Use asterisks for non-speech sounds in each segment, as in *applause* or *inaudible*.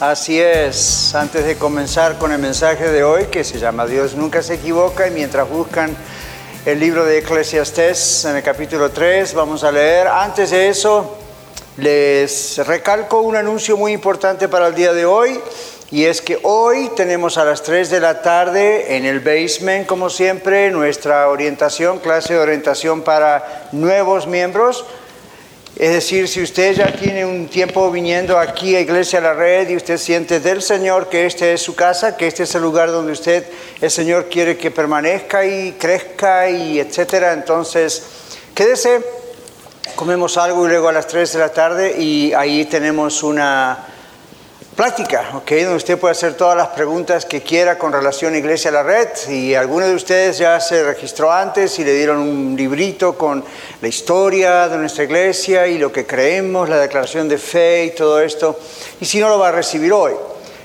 Así es, antes de comenzar con el mensaje de hoy que se llama Dios nunca se equivoca y mientras buscan el libro de Eclesiastés en el capítulo 3 vamos a leer, antes de eso les recalco un anuncio muy importante para el día de hoy y es que hoy tenemos a las 3 de la tarde en el basement como siempre nuestra orientación, clase de orientación para nuevos miembros es decir, si usted ya tiene un tiempo viniendo aquí a Iglesia La Red y usted siente del Señor que este es su casa, que este es el lugar donde usted, el Señor quiere que permanezca y crezca y etcétera, entonces quédese, comemos algo y luego a las 3 de la tarde y ahí tenemos una plática, ¿ok? Donde usted puede hacer todas las preguntas que quiera con relación a Iglesia a la Red. Y alguno de ustedes ya se registró antes y le dieron un librito con la historia de nuestra iglesia y lo que creemos, la declaración de fe y todo esto. Y si no, lo va a recibir hoy.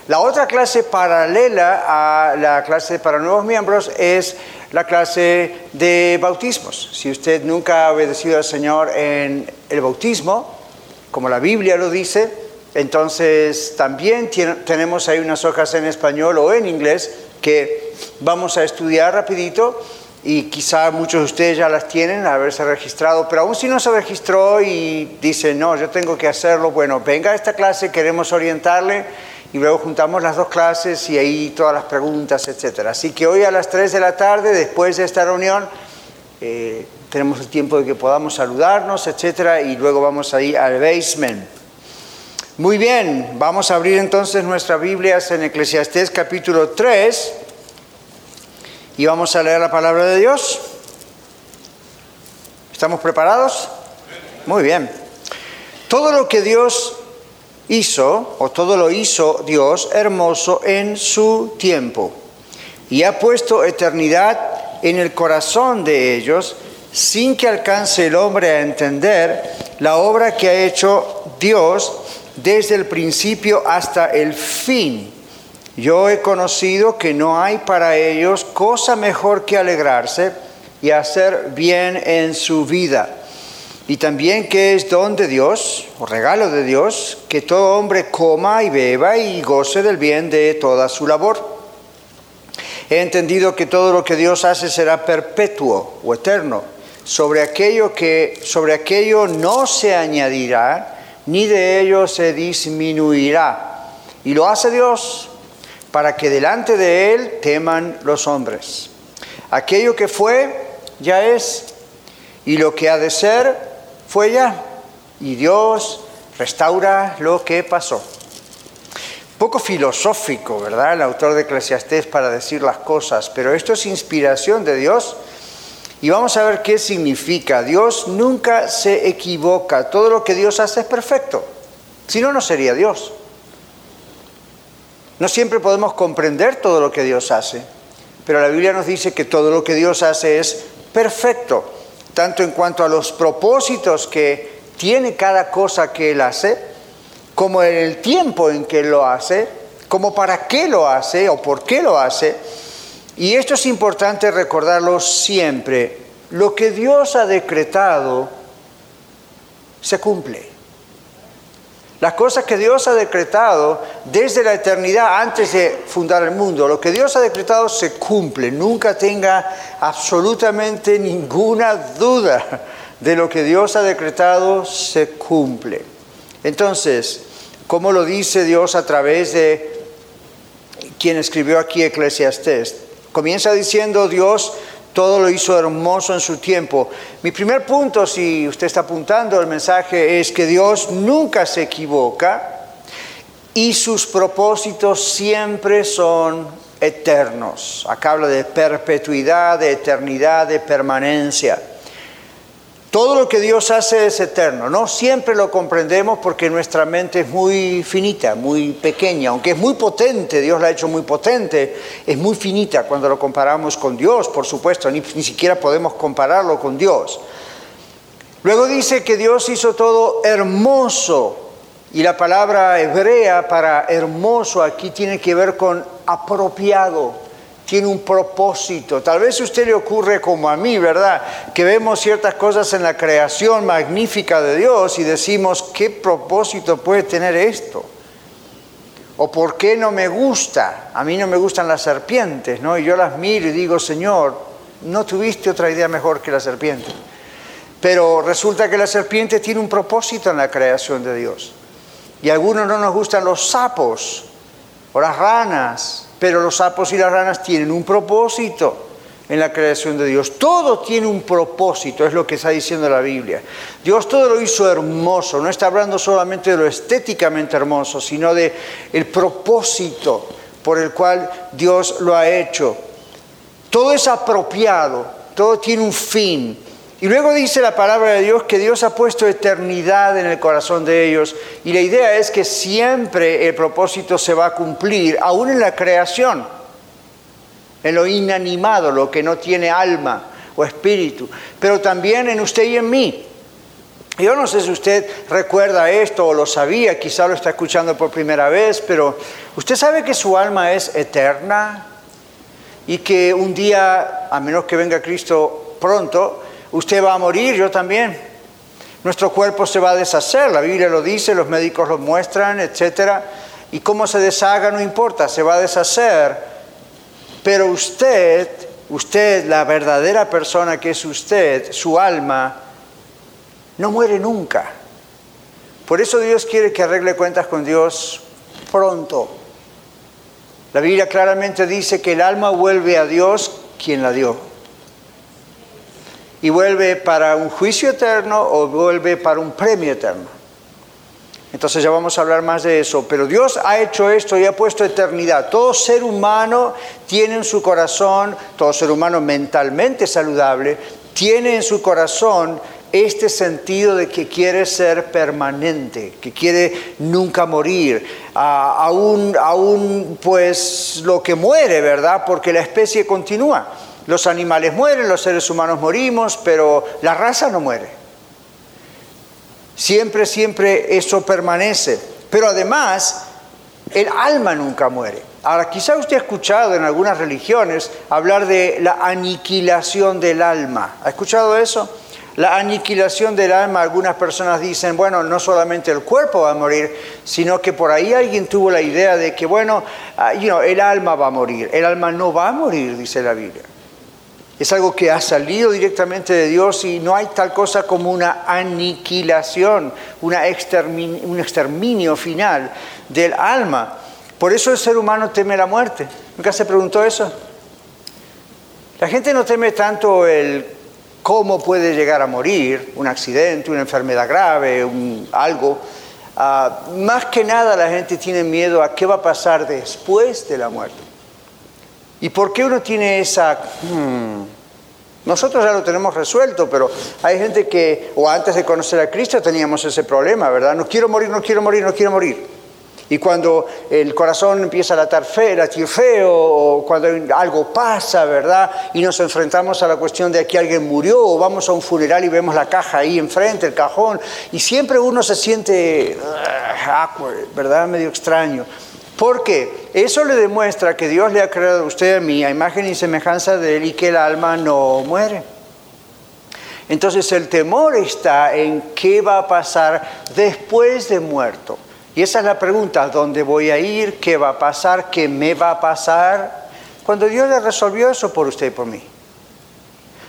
La otra clase paralela a la clase para nuevos miembros es la clase de bautismos. Si usted nunca ha obedecido al Señor en el bautismo, como la Biblia lo dice, entonces, también tenemos ahí unas hojas en español o en inglés que vamos a estudiar rapidito y quizá muchos de ustedes ya las tienen, haberse registrado, pero aún si no se registró y dice, no, yo tengo que hacerlo, bueno, venga a esta clase, queremos orientarle y luego juntamos las dos clases y ahí todas las preguntas, etc. Así que hoy a las 3 de la tarde, después de esta reunión, eh, tenemos el tiempo de que podamos saludarnos, etc. Y luego vamos ahí al basement. Muy bien, vamos a abrir entonces nuestras Biblias en Eclesiastés capítulo 3 y vamos a leer la palabra de Dios. ¿Estamos preparados? Muy bien. Todo lo que Dios hizo, o todo lo hizo Dios hermoso en su tiempo, y ha puesto eternidad en el corazón de ellos, sin que alcance el hombre a entender la obra que ha hecho Dios desde el principio hasta el fin. Yo he conocido que no hay para ellos cosa mejor que alegrarse y hacer bien en su vida. Y también que es don de Dios, o regalo de Dios, que todo hombre coma y beba y goce del bien de toda su labor. He entendido que todo lo que Dios hace será perpetuo o eterno. Sobre aquello que sobre aquello no se añadirá ni de ellos se disminuirá. Y lo hace Dios para que delante de Él teman los hombres. Aquello que fue, ya es, y lo que ha de ser, fue ya. Y Dios restaura lo que pasó. Poco filosófico, ¿verdad? El autor de Eclesiastés para decir las cosas, pero esto es inspiración de Dios y vamos a ver qué significa. Dios nunca se equivoca. Todo lo que Dios hace es perfecto. Si no, no sería Dios. No siempre podemos comprender todo lo que Dios hace, pero la Biblia nos dice que todo lo que Dios hace es perfecto, tanto en cuanto a los propósitos que tiene cada cosa que Él hace, como en el tiempo en que lo hace, como para qué lo hace o por qué lo hace y esto es importante recordarlo siempre. Lo que Dios ha decretado se cumple. Las cosas que Dios ha decretado desde la eternidad antes de fundar el mundo, lo que Dios ha decretado se cumple. Nunca tenga absolutamente ninguna duda de lo que Dios ha decretado se cumple. Entonces, ¿cómo lo dice Dios a través de quien escribió aquí Eclesiastés? Comienza diciendo Dios todo lo hizo hermoso en su tiempo. Mi primer punto, si usted está apuntando el mensaje, es que Dios nunca se equivoca y sus propósitos siempre son eternos. Acá habla de perpetuidad, de eternidad, de permanencia. Todo lo que Dios hace es eterno. No siempre lo comprendemos porque nuestra mente es muy finita, muy pequeña. Aunque es muy potente, Dios la ha hecho muy potente, es muy finita cuando lo comparamos con Dios, por supuesto. Ni, ni siquiera podemos compararlo con Dios. Luego dice que Dios hizo todo hermoso. Y la palabra hebrea para hermoso aquí tiene que ver con apropiado tiene un propósito. Tal vez a usted le ocurre como a mí, ¿verdad? Que vemos ciertas cosas en la creación magnífica de Dios y decimos, ¿qué propósito puede tener esto? ¿O por qué no me gusta? A mí no me gustan las serpientes, ¿no? Y yo las miro y digo, Señor, no tuviste otra idea mejor que la serpiente. Pero resulta que la serpiente tiene un propósito en la creación de Dios. Y a algunos no nos gustan los sapos o las ranas pero los sapos y las ranas tienen un propósito en la creación de Dios. Todo tiene un propósito, es lo que está diciendo la Biblia. Dios todo lo hizo hermoso, no está hablando solamente de lo estéticamente hermoso, sino de el propósito por el cual Dios lo ha hecho. Todo es apropiado, todo tiene un fin. Y luego dice la palabra de Dios que Dios ha puesto eternidad en el corazón de ellos. Y la idea es que siempre el propósito se va a cumplir, aún en la creación, en lo inanimado, lo que no tiene alma o espíritu, pero también en usted y en mí. Yo no sé si usted recuerda esto o lo sabía, quizá lo está escuchando por primera vez, pero usted sabe que su alma es eterna y que un día, a menos que venga Cristo pronto, Usted va a morir, yo también. Nuestro cuerpo se va a deshacer, la Biblia lo dice, los médicos lo muestran, etc. Y cómo se deshaga no importa, se va a deshacer. Pero usted, usted, la verdadera persona que es usted, su alma, no muere nunca. Por eso Dios quiere que arregle cuentas con Dios pronto. La Biblia claramente dice que el alma vuelve a Dios quien la dio y vuelve para un juicio eterno o vuelve para un premio eterno. Entonces ya vamos a hablar más de eso, pero Dios ha hecho esto y ha puesto eternidad. Todo ser humano tiene en su corazón, todo ser humano mentalmente saludable, tiene en su corazón este sentido de que quiere ser permanente, que quiere nunca morir, aún, aún pues lo que muere, ¿verdad? Porque la especie continúa. Los animales mueren, los seres humanos morimos, pero la raza no muere. Siempre, siempre eso permanece. Pero además, el alma nunca muere. Ahora, quizá usted ha escuchado en algunas religiones hablar de la aniquilación del alma. ¿Ha escuchado eso? La aniquilación del alma, algunas personas dicen, bueno, no solamente el cuerpo va a morir, sino que por ahí alguien tuvo la idea de que, bueno, ah, el alma va a morir. El alma no va a morir, dice la Biblia. Es algo que ha salido directamente de Dios y no hay tal cosa como una aniquilación, un exterminio final del alma. Por eso el ser humano teme la muerte. ¿Nunca se preguntó eso? La gente no teme tanto el cómo puede llegar a morir, un accidente, una enfermedad grave, algo. Ah, más que nada la gente tiene miedo a qué va a pasar después de la muerte. ¿Y por qué uno tiene esa... Hmm, nosotros ya lo tenemos resuelto, pero hay gente que, o antes de conocer a Cristo teníamos ese problema, ¿verdad? No quiero morir, no quiero morir, no quiero morir. Y cuando el corazón empieza a latir feo, latir feo, o cuando algo pasa, ¿verdad? Y nos enfrentamos a la cuestión de que alguien murió, o vamos a un funeral y vemos la caja ahí enfrente, el cajón, y siempre uno se siente ah, awkward, ¿verdad? Medio extraño. Porque eso le demuestra que Dios le ha creado a usted a mí a imagen y semejanza de Él y que el alma no muere. Entonces el temor está en qué va a pasar después de muerto. Y esa es la pregunta, ¿dónde voy a ir? ¿Qué va a pasar? ¿Qué me va a pasar? Cuando Dios le resolvió eso por usted y por mí.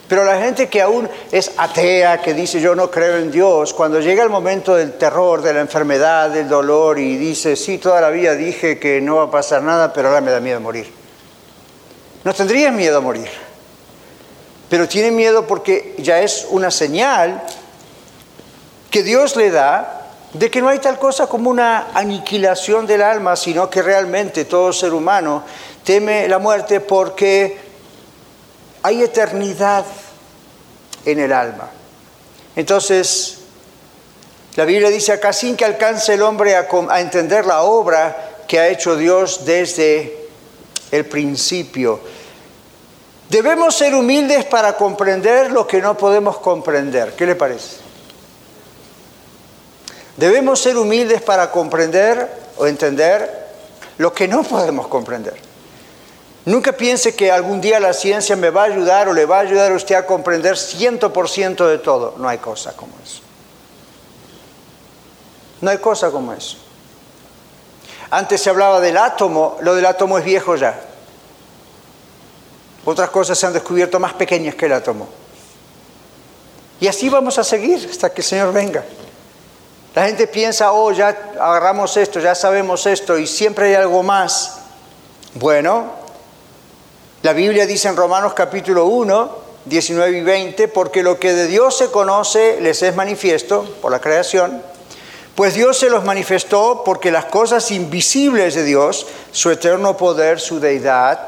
Pero la gente que aún es atea, que dice yo no creo en Dios, cuando llega el momento del terror, de la enfermedad, del dolor y dice, sí, toda la vida dije que no va a pasar nada, pero ahora me da miedo morir. No tendría miedo a morir, pero tiene miedo porque ya es una señal que Dios le da de que no hay tal cosa como una aniquilación del alma, sino que realmente todo ser humano teme la muerte porque hay eternidad en el alma. Entonces, la Biblia dice acá, sin que alcance el hombre a, a entender la obra que ha hecho Dios desde el principio. Debemos ser humildes para comprender lo que no podemos comprender. ¿Qué le parece? Debemos ser humildes para comprender o entender lo que no podemos comprender. Nunca piense que algún día la ciencia me va a ayudar o le va a ayudar a usted a comprender 100% de todo. No hay cosa como eso. No hay cosa como eso. Antes se hablaba del átomo, lo del átomo es viejo ya. Otras cosas se han descubierto más pequeñas que el átomo. Y así vamos a seguir hasta que el Señor venga. La gente piensa, oh, ya agarramos esto, ya sabemos esto y siempre hay algo más. Bueno, la Biblia dice en Romanos capítulo 1, 19 y 20, porque lo que de Dios se conoce les es manifiesto por la creación, pues Dios se los manifestó porque las cosas invisibles de Dios, su eterno poder, su deidad,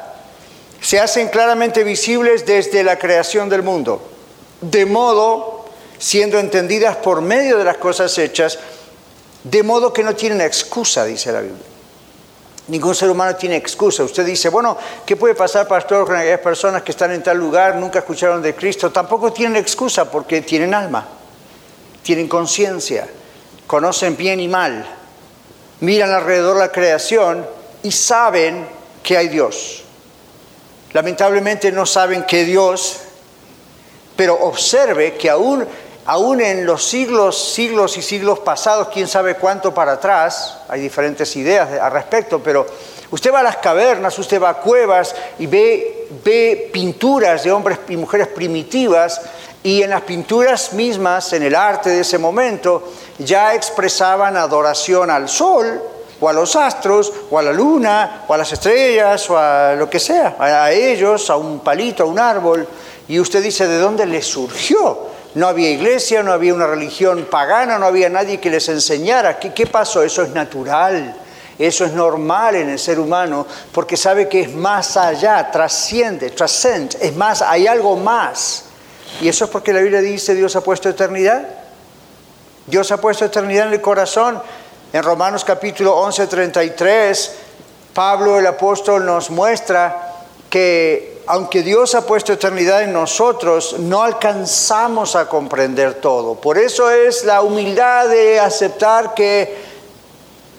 se hacen claramente visibles desde la creación del mundo, de modo siendo entendidas por medio de las cosas hechas, de modo que no tienen excusa, dice la Biblia. Ningún ser humano tiene excusa. Usted dice, bueno, ¿qué puede pasar, pastor, con aquellas personas que están en tal lugar, nunca escucharon de Cristo? Tampoco tienen excusa porque tienen alma, tienen conciencia, conocen bien y mal, miran alrededor la creación y saben que hay Dios. Lamentablemente no saben que Dios, pero observe que aún aún en los siglos, siglos y siglos pasados, quién sabe cuánto para atrás, hay diferentes ideas al respecto, pero usted va a las cavernas, usted va a cuevas y ve, ve pinturas de hombres y mujeres primitivas y en las pinturas mismas, en el arte de ese momento, ya expresaban adoración al sol o a los astros, o a la luna, o a las estrellas, o a lo que sea, a ellos, a un palito, a un árbol. Y usted dice, ¿de dónde les surgió? No había iglesia, no había una religión pagana, no había nadie que les enseñara. ¿Qué, pasó? Eso es natural. Eso es normal en el ser humano porque sabe que es más allá, trasciende, trascend, es más, hay algo más. Y eso es porque la Biblia dice Dios ha puesto eternidad. Dios ha puesto eternidad en el corazón. En Romanos capítulo 11, 33, Pablo el apóstol nos muestra que aunque Dios ha puesto eternidad en nosotros, no alcanzamos a comprender todo. Por eso es la humildad de aceptar que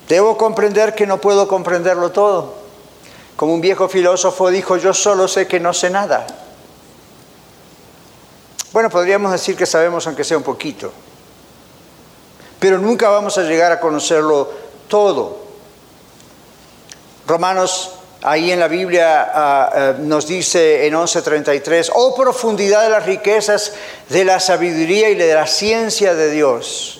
debo comprender que no puedo comprenderlo todo. Como un viejo filósofo dijo, yo solo sé que no sé nada. Bueno, podríamos decir que sabemos aunque sea un poquito, pero nunca vamos a llegar a conocerlo todo. Romanos Ahí en la Biblia ah, ah, nos dice en 11:33, oh profundidad de las riquezas de la sabiduría y de la ciencia de Dios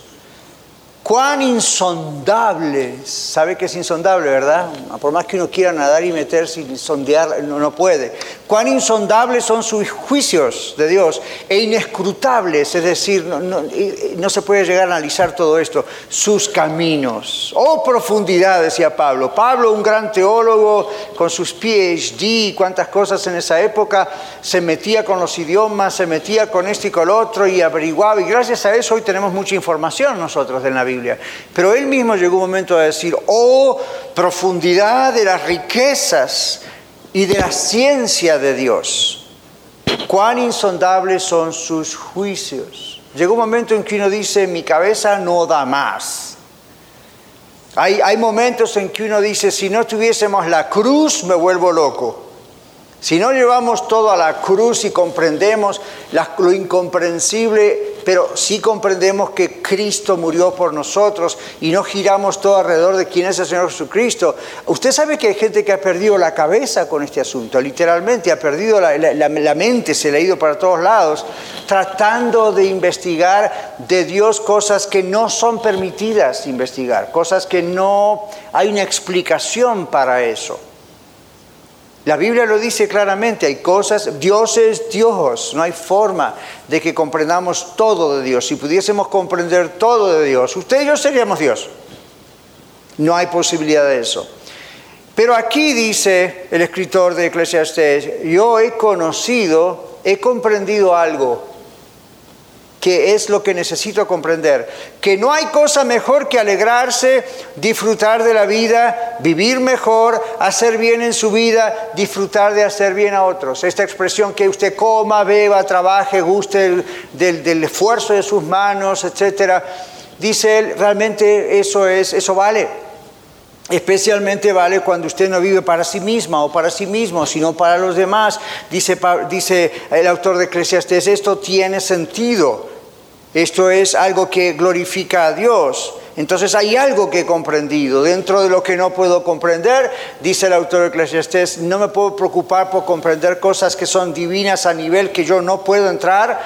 cuán insondables, sabe que es insondable, ¿verdad? Por más que uno quiera nadar y meterse y sondear, no puede. Cuán insondables son sus juicios de Dios e inescrutables, es decir, no, se puede llegar a analizar todo esto, sus caminos. Oh profundidad, decía Pablo. Pablo, un gran teólogo con sus PhD, cuántas cosas en esa época, se metía con los idiomas, se metía con esto y con lo otro y averiguaba, y gracias a eso hoy tenemos mucha información nosotros de la Biblia. Pero él mismo llegó un momento a decir, oh profundidad de las riquezas y de la ciencia de Dios, cuán insondables son sus juicios. Llegó un momento en que uno dice, mi cabeza no da más. Hay, hay momentos en que uno dice, si no tuviésemos la cruz, me vuelvo loco. Si no llevamos todo a la cruz y comprendemos lo incomprensible, pero sí comprendemos que Cristo murió por nosotros y no giramos todo alrededor de quién es el Señor Jesucristo. Usted sabe que hay gente que ha perdido la cabeza con este asunto, literalmente, ha perdido la, la mente, se le ha ido para todos lados, tratando de investigar de Dios cosas que no son permitidas investigar, cosas que no hay una explicación para eso. La Biblia lo dice claramente, hay cosas, Dios es Dios, no hay forma de que comprendamos todo de Dios. Si pudiésemos comprender todo de Dios, usted y yo seríamos Dios. No hay posibilidad de eso. Pero aquí dice el escritor de Eclesiastés, yo he conocido, he comprendido algo que es lo que necesito comprender. Que no hay cosa mejor que alegrarse, disfrutar de la vida, vivir mejor, hacer bien en su vida, disfrutar de hacer bien a otros. Esta expresión que usted coma, beba, trabaje, guste del, esfuerzo de sus manos, etcétera, dice él, realmente eso es, eso vale. Especialmente vale cuando usted no vive para sí misma o para sí mismo, sino para los demás. Dice, dice el autor de Eclesiastes, esto tiene sentido. Esto es algo que glorifica a Dios. Entonces hay algo que he comprendido. Dentro de lo que no puedo comprender, dice el autor de Eclesiastes, no me puedo preocupar por comprender cosas que son divinas a nivel que yo no puedo entrar,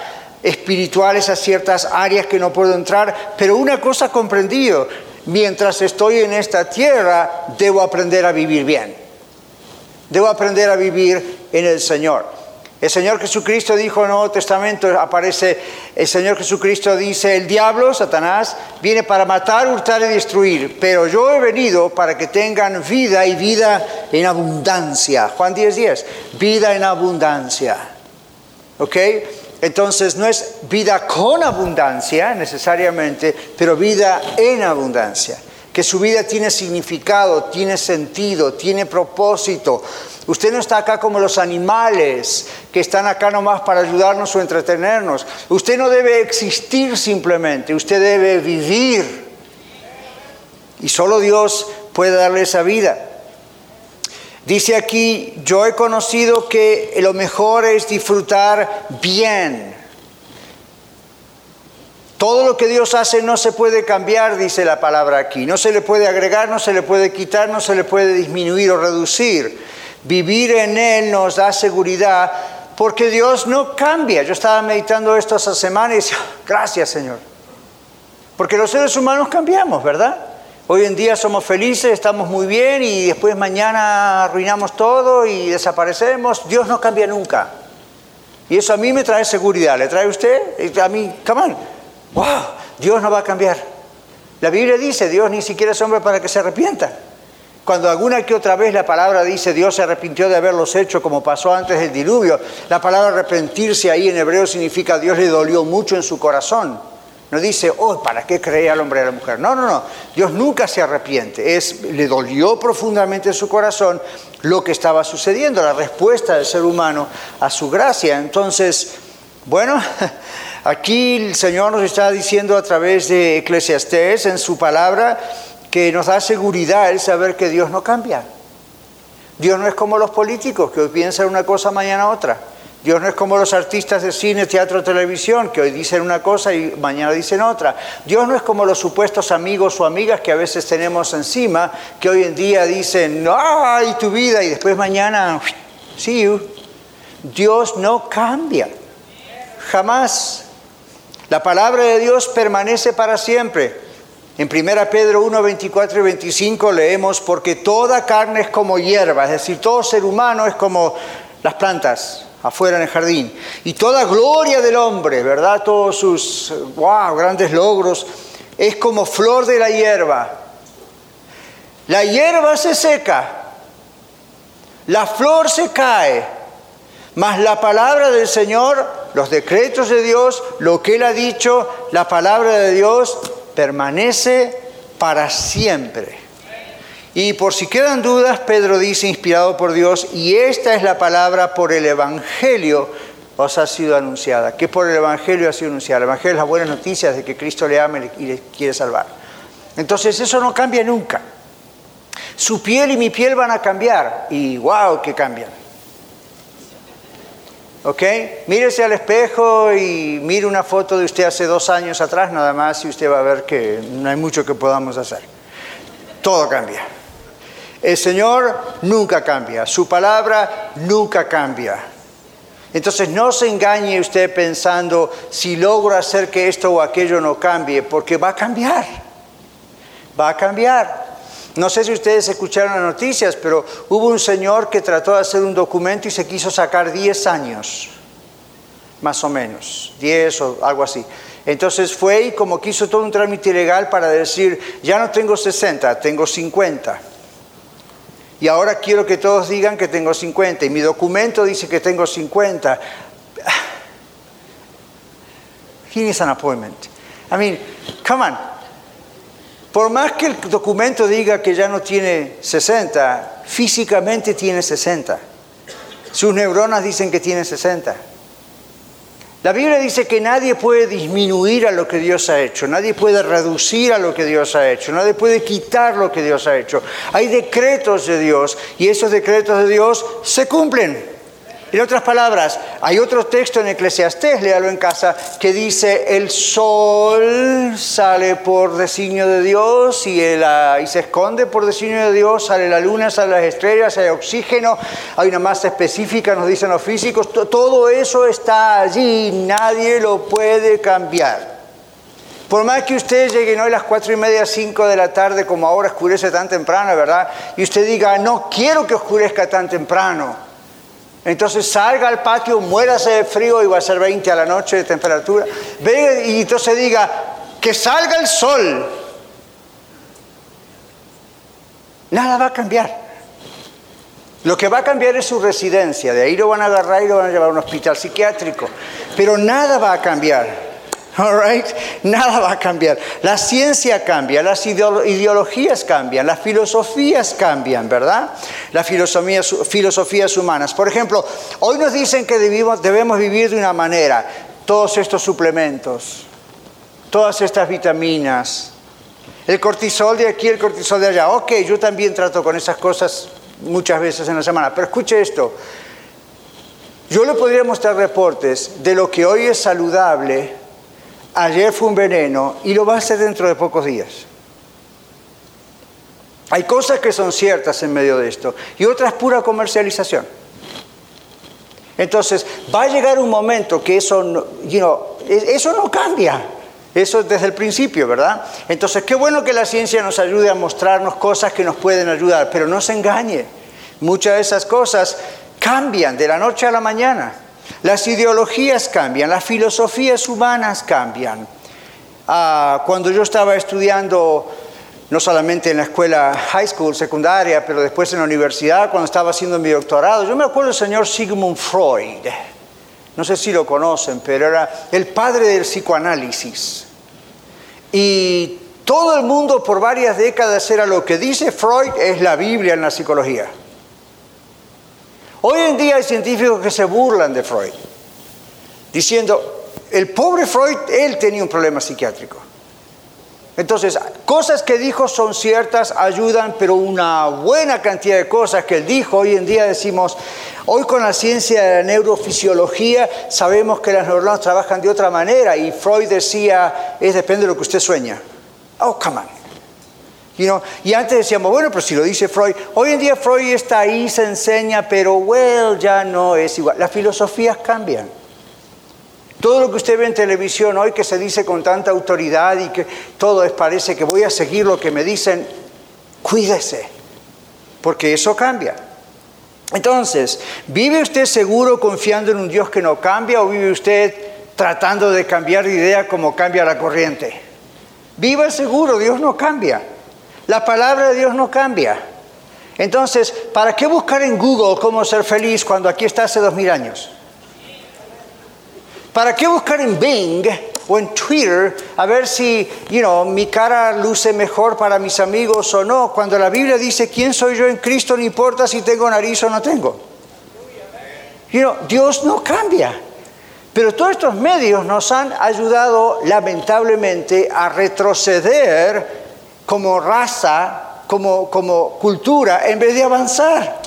espirituales a ciertas áreas que no puedo entrar, pero una cosa comprendido, mientras estoy en esta tierra, debo aprender a vivir bien. Debo aprender a vivir en el Señor. El Señor Jesucristo dijo en el Nuevo Testamento, aparece, el Señor Jesucristo dice, el diablo, Satanás, viene para matar, hurtar y destruir, pero yo he venido para que tengan vida y vida en abundancia. Juan 10, 10, vida en abundancia. ¿Ok? Entonces no es vida con abundancia necesariamente, pero vida en abundancia. Que su vida tiene significado, tiene sentido, tiene propósito. Usted no está acá como los animales que están acá nomás para ayudarnos o entretenernos. Usted no debe existir simplemente, usted debe vivir. Y solo Dios puede darle esa vida. Dice aquí, yo he conocido que lo mejor es disfrutar bien. Todo lo que Dios hace no se puede cambiar, dice la palabra aquí. No se le puede agregar, no se le puede quitar, no se le puede disminuir o reducir. Vivir en Él nos da seguridad porque Dios no cambia. Yo estaba meditando esto esa semana y decía, gracias Señor. Porque los seres humanos cambiamos, ¿verdad? Hoy en día somos felices, estamos muy bien y después mañana arruinamos todo y desaparecemos. Dios no cambia nunca. Y eso a mí me trae seguridad. ¿Le trae usted? A mí, come. Wow, Dios no va a cambiar. La Biblia dice, Dios ni siquiera es hombre para que se arrepienta. Cuando alguna que otra vez la palabra dice Dios se arrepintió de haberlos hecho como pasó antes del diluvio, la palabra arrepentirse ahí en hebreo significa Dios le dolió mucho en su corazón. No dice, oh, ¿para qué cree al hombre y la mujer? No, no, no. Dios nunca se arrepiente. Es, le dolió profundamente en su corazón lo que estaba sucediendo, la respuesta del ser humano a su gracia. Entonces, bueno, *laughs* aquí el Señor nos está diciendo a través de Eclesiastés en su palabra que nos da seguridad el saber que Dios no cambia. Dios no es como los políticos que hoy piensan una cosa, mañana otra. Dios no es como los artistas de cine, teatro, televisión, que hoy dicen una cosa y mañana dicen otra. Dios no es como los supuestos amigos o amigas que a veces tenemos encima, que hoy en día dicen, ¡ay, tu vida! Y después mañana, see you. Dios no cambia. Jamás. La palabra de Dios permanece para siempre. En 1 Pedro 1, 24 y 25 leemos, porque toda carne es como hierba, es decir, todo ser humano es como las plantas afuera en el jardín. Y toda gloria del hombre, ¿verdad? Todos sus, wow, grandes logros, es como flor de la hierba. La hierba se seca, la flor se cae, mas la palabra del Señor, los decretos de Dios, lo que Él ha dicho, la palabra de Dios permanece para siempre. Y por si quedan dudas, Pedro dice, inspirado por Dios, y esta es la palabra por el Evangelio os ha sido anunciada. ¿Qué por el Evangelio ha sido anunciada? El Evangelio es las buenas noticias de que Cristo le ama y le quiere salvar. Entonces eso no cambia nunca. Su piel y mi piel van a cambiar. Y wow, que cambian. ¿Ok? Mírese al espejo y mire una foto de usted hace dos años atrás, nada más, y usted va a ver que no hay mucho que podamos hacer. Todo cambia. El Señor nunca cambia, su palabra nunca cambia. Entonces no se engañe usted pensando si logro hacer que esto o aquello no cambie, porque va a cambiar, va a cambiar. No sé si ustedes escucharon las noticias, pero hubo un señor que trató de hacer un documento y se quiso sacar 10 años, más o menos, 10 o algo así. Entonces fue y como quiso todo un trámite legal para decir, ya no tengo 60, tengo 50 y ahora quiero que todos digan que tengo 50 y mi documento dice que tengo 50. He needs an appointment. I mean, come on. Por más que el documento diga que ya no tiene 60, físicamente tiene 60. Sus neuronas dicen que tiene 60. La Biblia dice que nadie puede disminuir a lo que Dios ha hecho, nadie puede reducir a lo que Dios ha hecho, nadie puede quitar lo que Dios ha hecho. Hay decretos de Dios y esos decretos de Dios se cumplen. En otras palabras, hay otro texto en Eclesiastés, léalo en casa, que dice, el sol sale por designio de Dios y, y, se esconde por designio de Dios, sale la luna, salen las estrellas, hay oxígeno, hay una masa específica, nos dicen los físicos, todo eso está allí, nadie lo puede cambiar. Por más que usted llegue hoy a las cuatro y media, cinco de la tarde, como ahora oscurece tan temprano, ¿verdad? Y usted diga, no quiero que oscurezca tan temprano. Entonces salga al patio, muérase de frío y va a ser 20 a la noche de temperatura. Venga y entonces diga, que salga el sol. Nada va a cambiar. Lo que va a cambiar es su residencia. De ahí lo van a agarrar y lo van a llevar a un hospital psiquiátrico. Pero nada va a cambiar. All right? Nada va a cambiar. La ciencia cambia, las ideologías cambian, las filosofías cambian, ¿verdad? Las filosofías, humanas. Por ejemplo, hoy nos dicen que debemos vivir de una manera. Todos estos suplementos, todas estas vitaminas, el cortisol de aquí, el cortisol de allá. Ok, yo también trato con esas cosas muchas veces en la semana. Pero escuche esto. Yo le podría mostrar reportes de lo que hoy es saludable ayer fue un veneno y lo va a hacer dentro de pocos días. Hay cosas que son ciertas en medio de esto y otras pura comercialización. Entonces, va a llegar un momento que eso no, eso no cambia. Eso desde el principio, ¿verdad? Entonces, qué bueno que la ciencia nos ayude a mostrarnos cosas que nos pueden ayudar, pero no se engañe. Muchas de esas cosas cambian de la noche a la mañana. Las ideologías cambian, las filosofías humanas cambian. Ah, cuando yo estaba estudiando, no solamente en la escuela high school, secundaria, pero después en la universidad, cuando estaba haciendo mi doctorado, yo me acuerdo del señor Sigmund Freud. No sé si lo conocen, pero era el padre del psicoanálisis. Y todo el mundo por varias décadas era lo que dice Freud es la Biblia en la psicología. Hoy en día hay científicos que se burlan de Freud, diciendo, el pobre Freud, él tenía un problema psiquiátrico. Entonces, cosas que dijo son ciertas, ayudan, pero una buena cantidad de cosas que él dijo, hoy en día decimos, hoy con la ciencia de la neurofisiología sabemos que las neuronas trabajan de otra manera y Freud decía, es depende de lo que usted sueña. Oh, come on. Y antes decíamos, bueno, pero si lo dice Freud, hoy en día Freud está ahí, se enseña, pero well, ya no es igual. Las filosofías cambian. Todo lo que usted ve en televisión hoy que se dice con tanta autoridad y que todo es, parece que voy a seguir lo que me dicen, cuídese, porque eso cambia. Entonces, ¿vive usted seguro confiando en un Dios que no cambia o vive usted tratando de cambiar de idea como cambia la corriente? Viva seguro, Dios no cambia. La palabra de Dios no cambia. Entonces, ¿para qué buscar en Google cómo ser feliz cuando aquí está hace dos mil años? ¿Para qué buscar en Bing o en Twitter a ver si you know, mi cara luce mejor para mis amigos o no? Cuando la Biblia dice quién soy yo en Cristo, no importa si tengo nariz o no tengo. You know, Dios no cambia. Pero todos estos medios nos han ayudado lamentablemente a retroceder como raza, como, como cultura, en vez de avanzar.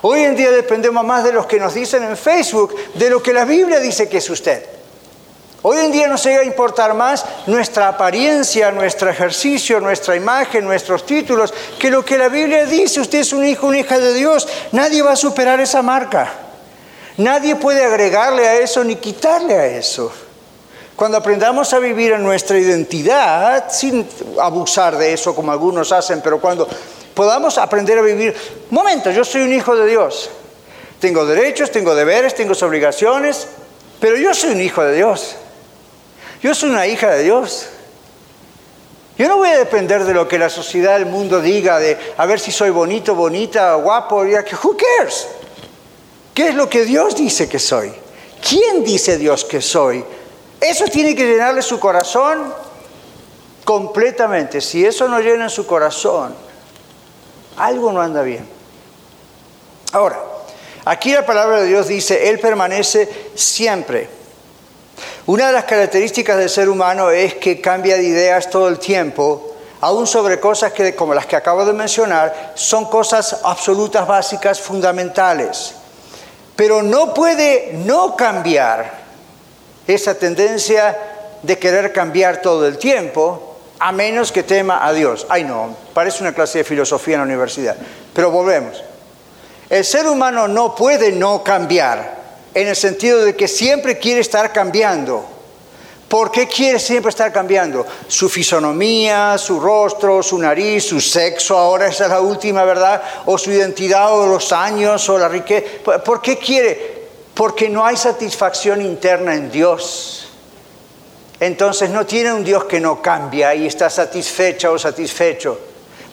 Hoy en día dependemos más de los que nos dicen en Facebook, de lo que la Biblia dice que es usted. Hoy en día nos llega a importar más nuestra apariencia, nuestro ejercicio, nuestra imagen, nuestros títulos, que lo que la Biblia dice. Usted es un hijo, una hija de Dios. Nadie va a superar esa marca. Nadie puede agregarle a eso ni quitarle a eso. Cuando aprendamos a vivir en nuestra identidad, sin abusar de eso como algunos hacen, pero cuando podamos aprender a vivir, momento, yo soy un hijo de Dios. Tengo derechos, tengo deberes, tengo obligaciones, pero yo soy un hijo de Dios. Yo soy una hija de Dios. Yo no voy a depender de lo que la sociedad, el mundo diga, de a ver si soy bonito, bonita, guapo, ya que, who cares? ¿Qué es lo que Dios dice que soy? ¿Quién dice Dios que soy? Eso tiene que llenarle su corazón completamente. Si eso no llena su corazón, algo no anda bien. Ahora, aquí la palabra de Dios dice, Él permanece siempre. Una de las características del ser humano es que cambia de ideas todo el tiempo, aún sobre cosas que, como las que acabo de mencionar, son cosas absolutas, básicas, fundamentales. Pero no puede no cambiar esa tendencia de querer cambiar todo el tiempo, a menos que tema a Dios. Ay no, parece una clase de filosofía en la universidad. Pero volvemos. El ser humano no puede no cambiar, en el sentido de que siempre quiere estar cambiando. ¿Por qué quiere siempre estar cambiando? Su fisonomía, su rostro, su nariz, su sexo, ahora esa es la última, ¿verdad? O su identidad, o los años, o la riqueza. ¿Por qué quiere? Porque no hay satisfacción interna en Dios entonces no tiene un Dios que no cambia y está satisfecha o satisfecho.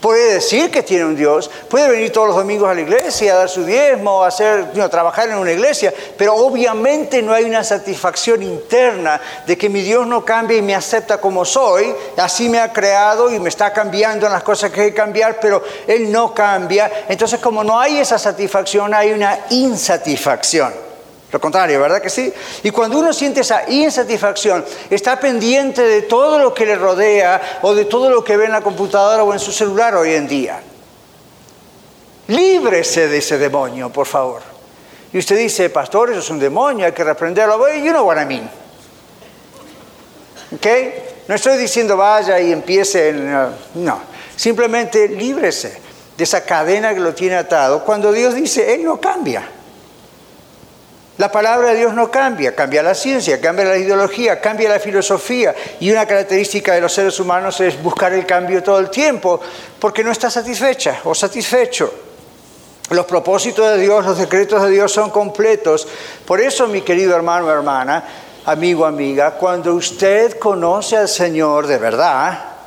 Puede decir que tiene un Dios, puede venir todos los domingos a la iglesia, a dar su diezmo, a hacer, trabajar en una iglesia, pero obviamente no hay una satisfacción interna de que mi Dios no cambia y me acepta como soy, así me ha creado y me está cambiando en las cosas que hay que cambiar, pero Él no cambia. Entonces como no hay esa satisfacción, hay una insatisfacción. Lo contrario, ¿verdad que sí? Y cuando uno siente esa insatisfacción, está pendiente de todo lo que le rodea o de todo lo que ve en la computadora o en su celular hoy en día. Líbrese de ese demonio, por favor. Y usted dice, pastor, eso es un demonio, hay que reprenderlo. Well, you know what I mean. ¿Ok? No estoy diciendo vaya y empiece, no. Simplemente líbrese de esa cadena que lo tiene atado. Cuando Dios dice, Él no cambia. La palabra de Dios no cambia, cambia la ciencia, cambia la ideología, cambia la filosofía. Y una característica de los seres humanos es buscar el cambio todo el tiempo, porque no está satisfecha o satisfecho. Los propósitos de Dios, los decretos de Dios son completos. Por eso, mi querido hermano hermana, amigo, amiga, cuando usted conoce al Señor de verdad,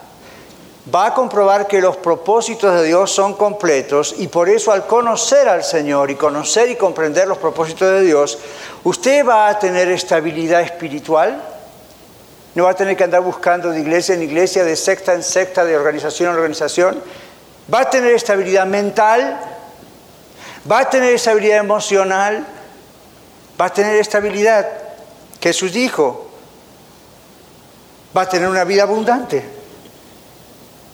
va a comprobar que los propósitos de Dios son completos y por eso al conocer al Señor y conocer y comprender los propósitos de Dios, usted va a tener estabilidad espiritual, no va a tener que andar buscando de iglesia en iglesia, de secta en secta, de organización en organización, va a tener estabilidad mental, va a tener estabilidad emocional, va a tener estabilidad. Jesús dijo, va a tener una vida abundante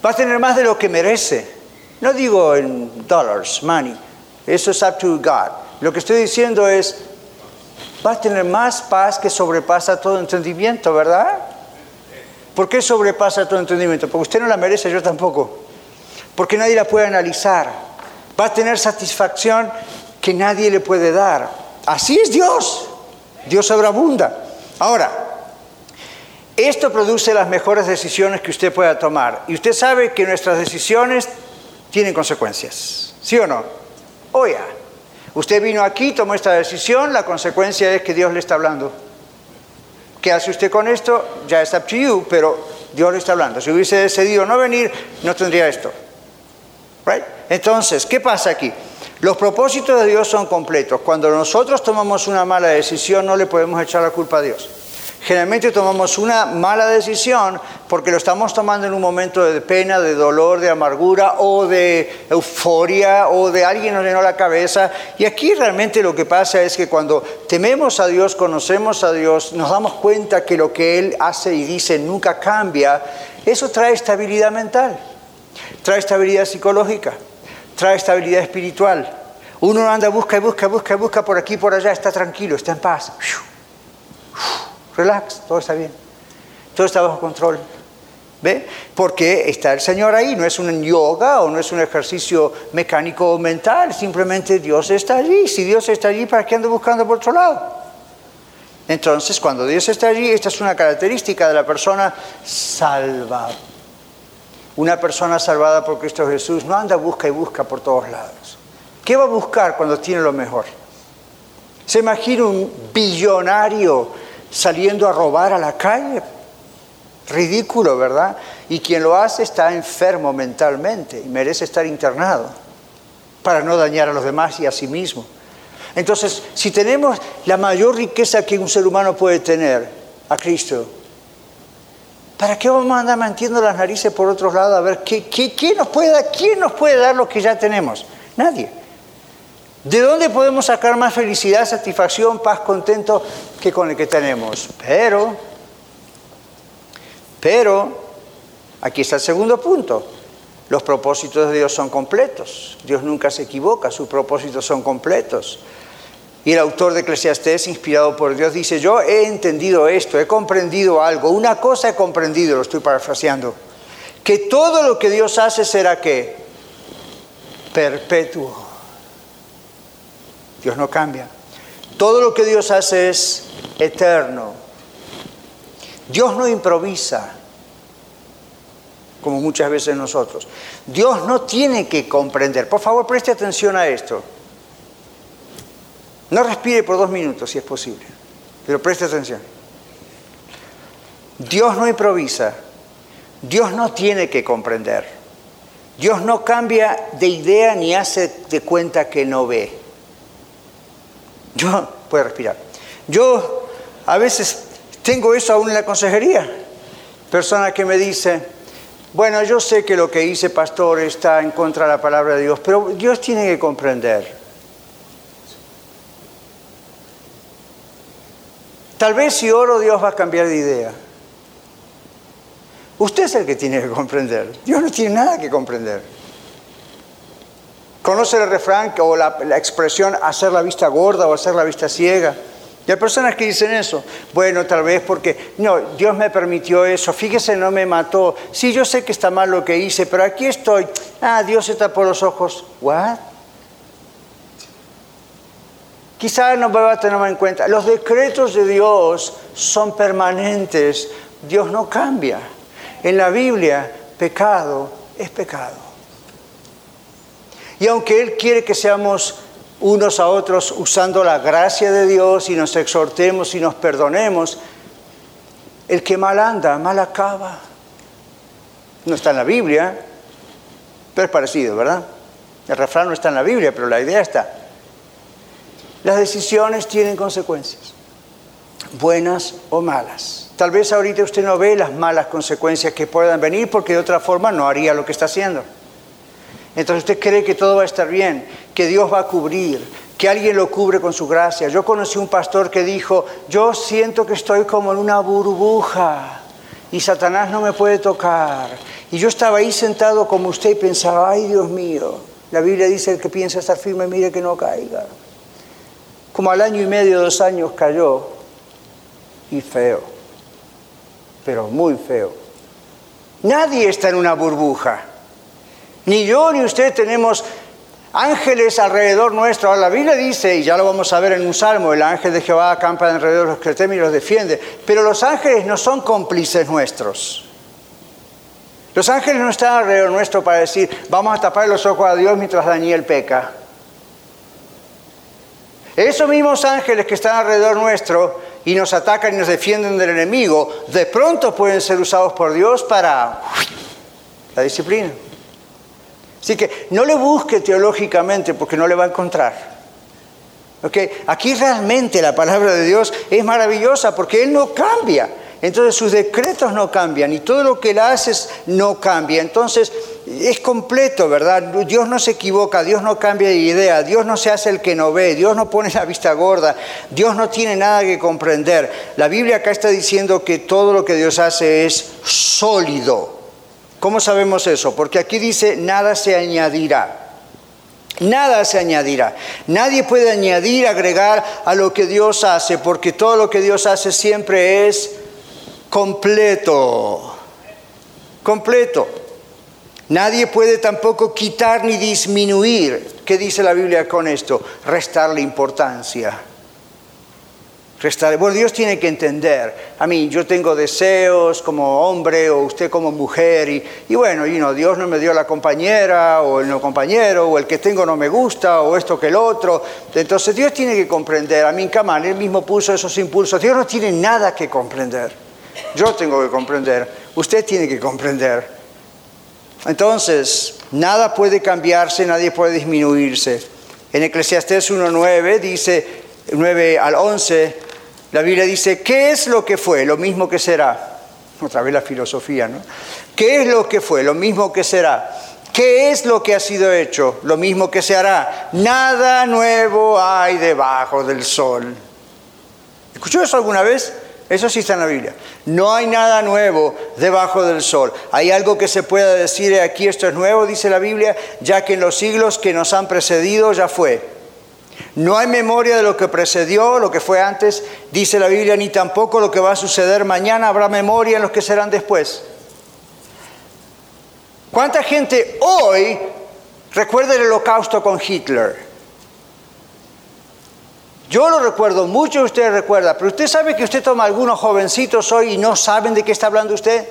va a tener más de lo que merece. No digo en dollars, money, eso es up to God. Lo que estoy diciendo es, va a tener más paz que sobrepasa todo entendimiento, ¿verdad? ¿Por qué sobrepasa todo entendimiento? Porque usted no la merece, yo tampoco. Porque nadie la puede analizar. Va a tener satisfacción que nadie le puede dar. Así es Dios. Dios sobreabunda. Ahora, esto produce las mejores decisiones que usted pueda tomar. Y usted sabe que nuestras decisiones tienen consecuencias. ¿Sí o no? Oye, usted vino aquí, tomó esta decisión, la consecuencia es que Dios le está hablando. ¿Qué hace usted con esto? Ya es up to you, pero Dios le está hablando. Si hubiese decidido no venir, no tendría esto. Right? Entonces, ¿qué pasa aquí? Los propósitos de Dios son completos. Cuando nosotros tomamos una mala decisión, no le podemos echar la culpa a Dios. Generalmente tomamos una mala decisión porque lo estamos tomando en un momento de pena, de dolor, de amargura o de euforia o de alguien nos llenó la cabeza. Y aquí realmente lo que pasa es que cuando tememos a Dios, conocemos a Dios, nos damos cuenta que lo que Él hace y dice nunca cambia, eso trae estabilidad mental, trae estabilidad psicológica, trae estabilidad espiritual. Uno anda, busca y busca, busca busca por aquí por allá, está tranquilo, está en paz relax, todo está bien, todo está bajo control. ¿Ve? Porque está el Señor ahí, no es un yoga o no es un ejercicio mecánico o mental, simplemente Dios está allí. Si Dios está allí, ¿para qué ando buscando por otro lado? Entonces, cuando Dios está allí, esta es una característica de la persona salva. Una persona salvada por Cristo Jesús no anda busca y busca por todos lados. ¿Qué va a buscar cuando tiene lo mejor? Se imagina un billonario saliendo a robar a la calle. Ridículo, ¿verdad? Y quien lo hace está enfermo mentalmente y merece estar internado para no dañar a los demás y a sí mismo. Entonces, si tenemos la mayor riqueza que un ser humano puede tener, a Cristo, ¿para qué vamos a andar mantiendo las narices por otros lados a ver nos quién nos puede dar lo que ya tenemos? Nadie. ¿De dónde podemos sacar más felicidad, satisfacción, paz, contento que con el que tenemos? Pero, pero, aquí está el segundo punto. Los propósitos de Dios son completos. Dios nunca se equivoca, sus propósitos son completos. Y el autor de Eclesiastés, inspirado por Dios, dice, yo he entendido esto, he comprendido algo, una cosa he comprendido, lo estoy parafraseando, que todo lo que Dios hace será que perpetuo. Dios no cambia. Todo lo que Dios hace es eterno. Dios no improvisa, como muchas veces nosotros. Dios no tiene que comprender. Por favor, preste atención a esto. No respire por dos minutos si es posible, pero preste atención. Dios no improvisa, Dios no tiene que comprender, Dios no cambia de idea ni hace de cuenta que no ve. Yo, puede respirar, yo a veces tengo eso aún en la consejería, persona que me dice, bueno, yo sé que lo que hice, pastor, está en contra de la palabra de Dios, pero Dios tiene que comprender. Tal vez si oro Dios va a cambiar de idea. Usted es el que tiene que comprender. Dios no tiene nada que comprender. Conoce el refrán o la, expresión hacer la vista gorda o hacer la vista ciega. Y hay personas que dicen eso. Bueno, tal vez porque, no, Dios me permitió eso. Fíjese, no me mató. Sí, yo sé que está mal lo que hice, pero aquí estoy. Ah, Dios está por los ojos. ¿What? Quizás no va a tener en cuenta. Los decretos de Dios son permanentes. Dios no cambia. En la Biblia, pecado es pecado. Y aunque Él quiere que seamos unos a otros usando la gracia de Dios y nos exhortemos y nos perdonemos, el que mal anda, mal acaba. No está en la Biblia, pero es parecido, ¿verdad? El refrán no está en la Biblia, pero la idea está. Las decisiones tienen consecuencias, buenas o malas. Tal vez ahorita usted no ve las malas consecuencias que puedan venir porque de otra forma no haría lo que está haciendo. Entonces usted cree que todo va a estar bien, que Dios va a cubrir, que alguien lo cubre con su gracia. Yo conocí un pastor que dijo, yo siento que estoy como en una burbuja y Satanás no me puede tocar. Y yo estaba ahí sentado como usted y pensaba, ay Dios mío, la Biblia dice el que piensa estar firme, mire que no caiga como al año y medio, dos años cayó y feo, pero muy feo. Nadie está en una burbuja. Ni yo ni usted tenemos ángeles alrededor nuestro. Ahora la Biblia dice, y ya lo vamos a ver en un salmo, el ángel de Jehová acampa alrededor de los que temen y los defiende. Pero los ángeles no son cómplices nuestros. Los ángeles no están alrededor nuestro para decir, vamos a tapar los ojos a Dios mientras Daniel peca. Esos mismos ángeles que están alrededor nuestro y nos atacan y nos defienden del enemigo, de pronto pueden ser usados por Dios para la disciplina. Así que no le busque teológicamente porque no le va a encontrar. ¿Okay? Aquí realmente la palabra de Dios es maravillosa porque Él no cambia. Entonces sus decretos no cambian y todo lo que Él hace no cambia. Entonces es completo, ¿verdad? Dios no se equivoca, Dios no cambia de idea, Dios no se hace el que no ve, Dios no pone la vista gorda, Dios no tiene nada que comprender. La Biblia acá está diciendo que todo lo que Dios hace es sólido. ¿Cómo sabemos eso? Porque aquí dice, nada se añadirá. Nada se añadirá. Nadie puede añadir, agregar a lo que Dios hace, porque todo lo que Dios hace siempre es completo. Completo. Nadie puede tampoco quitar ni disminuir. ¿Qué dice la Biblia con esto? Restarle importancia. Restarle. Bueno, Dios tiene que entender. A mí, yo tengo deseos como hombre o usted como mujer y, y bueno, y no, Dios no me dio la compañera o el no compañero o el que tengo no me gusta o esto que el otro. Entonces Dios tiene que comprender. A mí, Kamal, él mismo puso esos impulsos. Dios no tiene nada que comprender. Yo tengo que comprender, usted tiene que comprender. Entonces, nada puede cambiarse, nadie puede disminuirse. En Eclesiastés 1.9 dice, 9 al 11, La Biblia dice, ¿qué es lo que fue? Lo mismo que será. Otra vez la filosofía, ¿no? ¿Qué es lo que fue? Lo mismo que será. ¿Qué es lo que ha sido hecho? Lo mismo que se hará. Nada nuevo hay debajo del sol. ¿Escuchó eso alguna vez? Eso sí está en la Biblia. No hay nada nuevo debajo del sol. ¿Hay algo que se pueda decir aquí esto es nuevo? Dice la Biblia, ya que en los siglos que nos han precedido ya fue. No hay memoria de lo que precedió, lo que fue antes, dice la Biblia, ni tampoco lo que va a suceder mañana habrá memoria en los que serán después. ¿Cuánta gente hoy recuerda el holocausto con Hitler? Yo lo recuerdo, muchos de ustedes recuerdan, pero usted sabe que usted toma algunos jovencitos hoy y no saben de qué está hablando usted.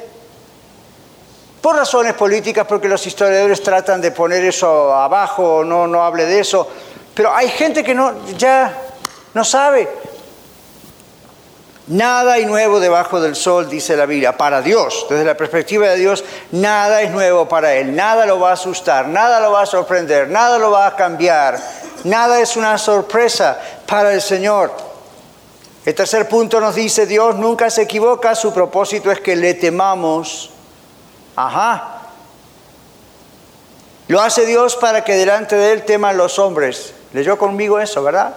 Por razones políticas, porque los historiadores tratan de poner eso abajo, no, no hable de eso. Pero hay gente que no, ya no sabe. Nada hay nuevo debajo del sol, dice la Biblia, para Dios. Desde la perspectiva de Dios, nada es nuevo para Él. Nada lo va a asustar, nada lo va a sorprender, nada lo va a cambiar. Nada es una sorpresa para el Señor. El tercer punto nos dice, Dios nunca se equivoca, su propósito es que le temamos. Ajá. Lo hace Dios para que delante de Él teman los hombres. Leyó conmigo eso, ¿verdad?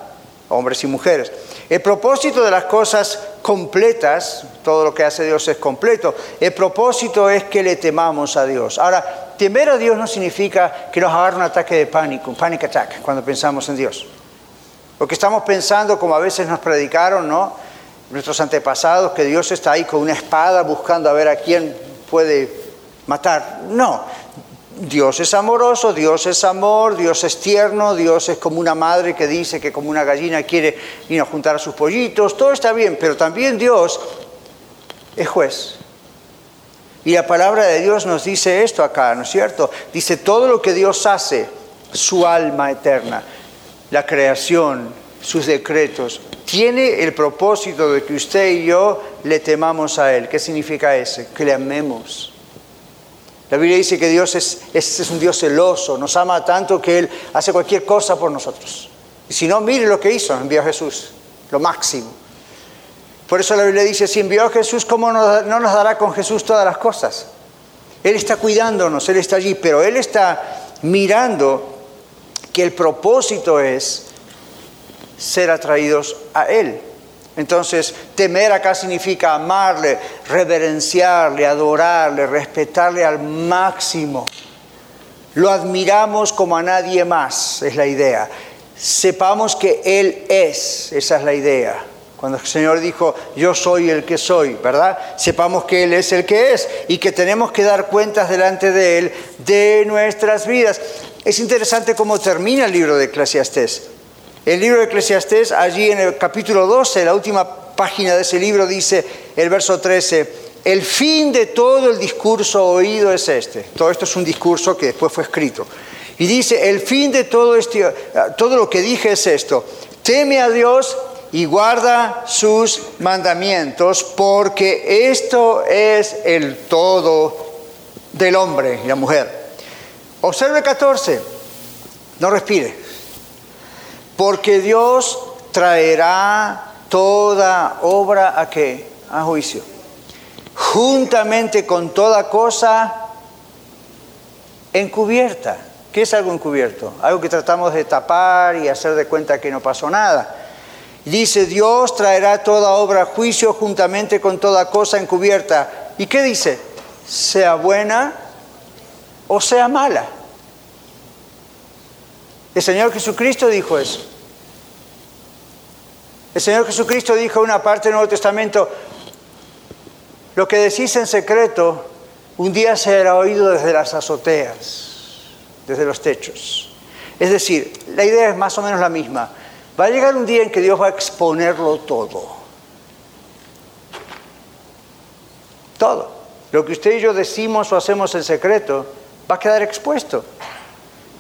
Hombres y mujeres. El propósito de las cosas completas, todo lo que hace Dios es completo, el propósito es que le temamos a Dios. Ahora, temer a Dios no significa que nos agarre un ataque de pánico, un panic attack, cuando pensamos en Dios. Lo que estamos pensando, como a veces nos predicaron, ¿no? Nuestros antepasados, que Dios está ahí con una espada buscando a ver a quién puede matar. No, Dios es amoroso, Dios es amor, Dios es tierno, Dios es como una madre que dice que como una gallina quiere ir a juntar a sus pollitos, todo está bien, pero también Dios es juez. Y la palabra de Dios nos dice esto acá, ¿no es cierto? Dice todo lo que Dios hace, su alma eterna la creación, sus decretos, tiene el propósito de que usted y yo le temamos a Él. ¿Qué significa ese? Que le amemos. La Biblia dice que Dios es, es, un Dios celoso, nos ama tanto que Él hace cualquier cosa por nosotros. Y si no, mire lo que hizo, envió a Jesús, lo máximo. Por eso la Biblia dice, si envió a Jesús, ¿cómo no nos dará con Jesús todas las cosas? Él está cuidándonos, Él está allí, pero Él está mirando que el propósito es ser atraídos a Él. Entonces, temer acá significa amarle, reverenciarle, adorarle, respetarle al máximo. Lo admiramos como a nadie más, es la idea. Sepamos que Él es, esa es la idea. Cuando el Señor dijo, yo soy el que soy, ¿verdad? Sepamos que Él es el que es y que tenemos que dar cuentas delante de Él de nuestras vidas. Es interesante cómo termina el libro de Eclesiastés. El libro de Eclesiastés, allí en el capítulo 12, la última página de ese libro, dice el verso 13, el fin de todo el discurso oído es este. Todo esto es un discurso que después fue escrito. Y dice, el fin de todo, este, todo lo que dije es esto. Teme a Dios y guarda sus mandamientos, porque esto es el todo del hombre y la mujer. Observe 14, no respire, porque Dios traerá toda obra a? A juicio. Juntamente con toda cosa encubierta. ¿Qué es algo encubierto? Algo que tratamos de tapar y hacer de cuenta que no pasó nada. Dice, Dios traerá toda obra a juicio juntamente con toda cosa encubierta. ¿Y qué dice? Sea buena o sea mala. El Señor Jesucristo dijo eso. El Señor Jesucristo dijo en una parte del Nuevo Testamento, lo que decís en secreto, un día será oído desde las azoteas, desde los techos. Es decir, la idea es más o menos la misma. Va a llegar un día en que Dios va a exponerlo todo. Todo. Lo que usted y yo decimos o hacemos en secreto, va a quedar expuesto.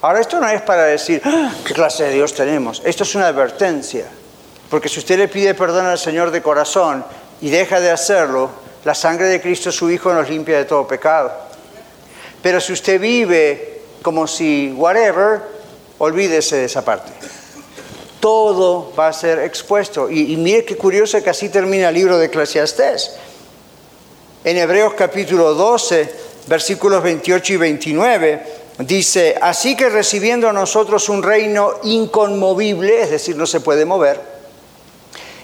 Ahora, esto no es para decir, ah, ¿qué clase de Dios tenemos? Esto es una advertencia. Porque si usted le pide perdón al Señor de corazón y deja de hacerlo, la sangre de Cristo su Hijo nos limpia de todo pecado. Pero si usted vive como si, whatever, olvídese de esa parte. todo va a ser expuesto. Y, mire qué curioso que así termina el libro de Eclesiastés. En Hebreos capítulo 12, versículos 28 y 29, dice, así que recibiendo a nosotros un reino inconmovible, es decir, no se puede mover,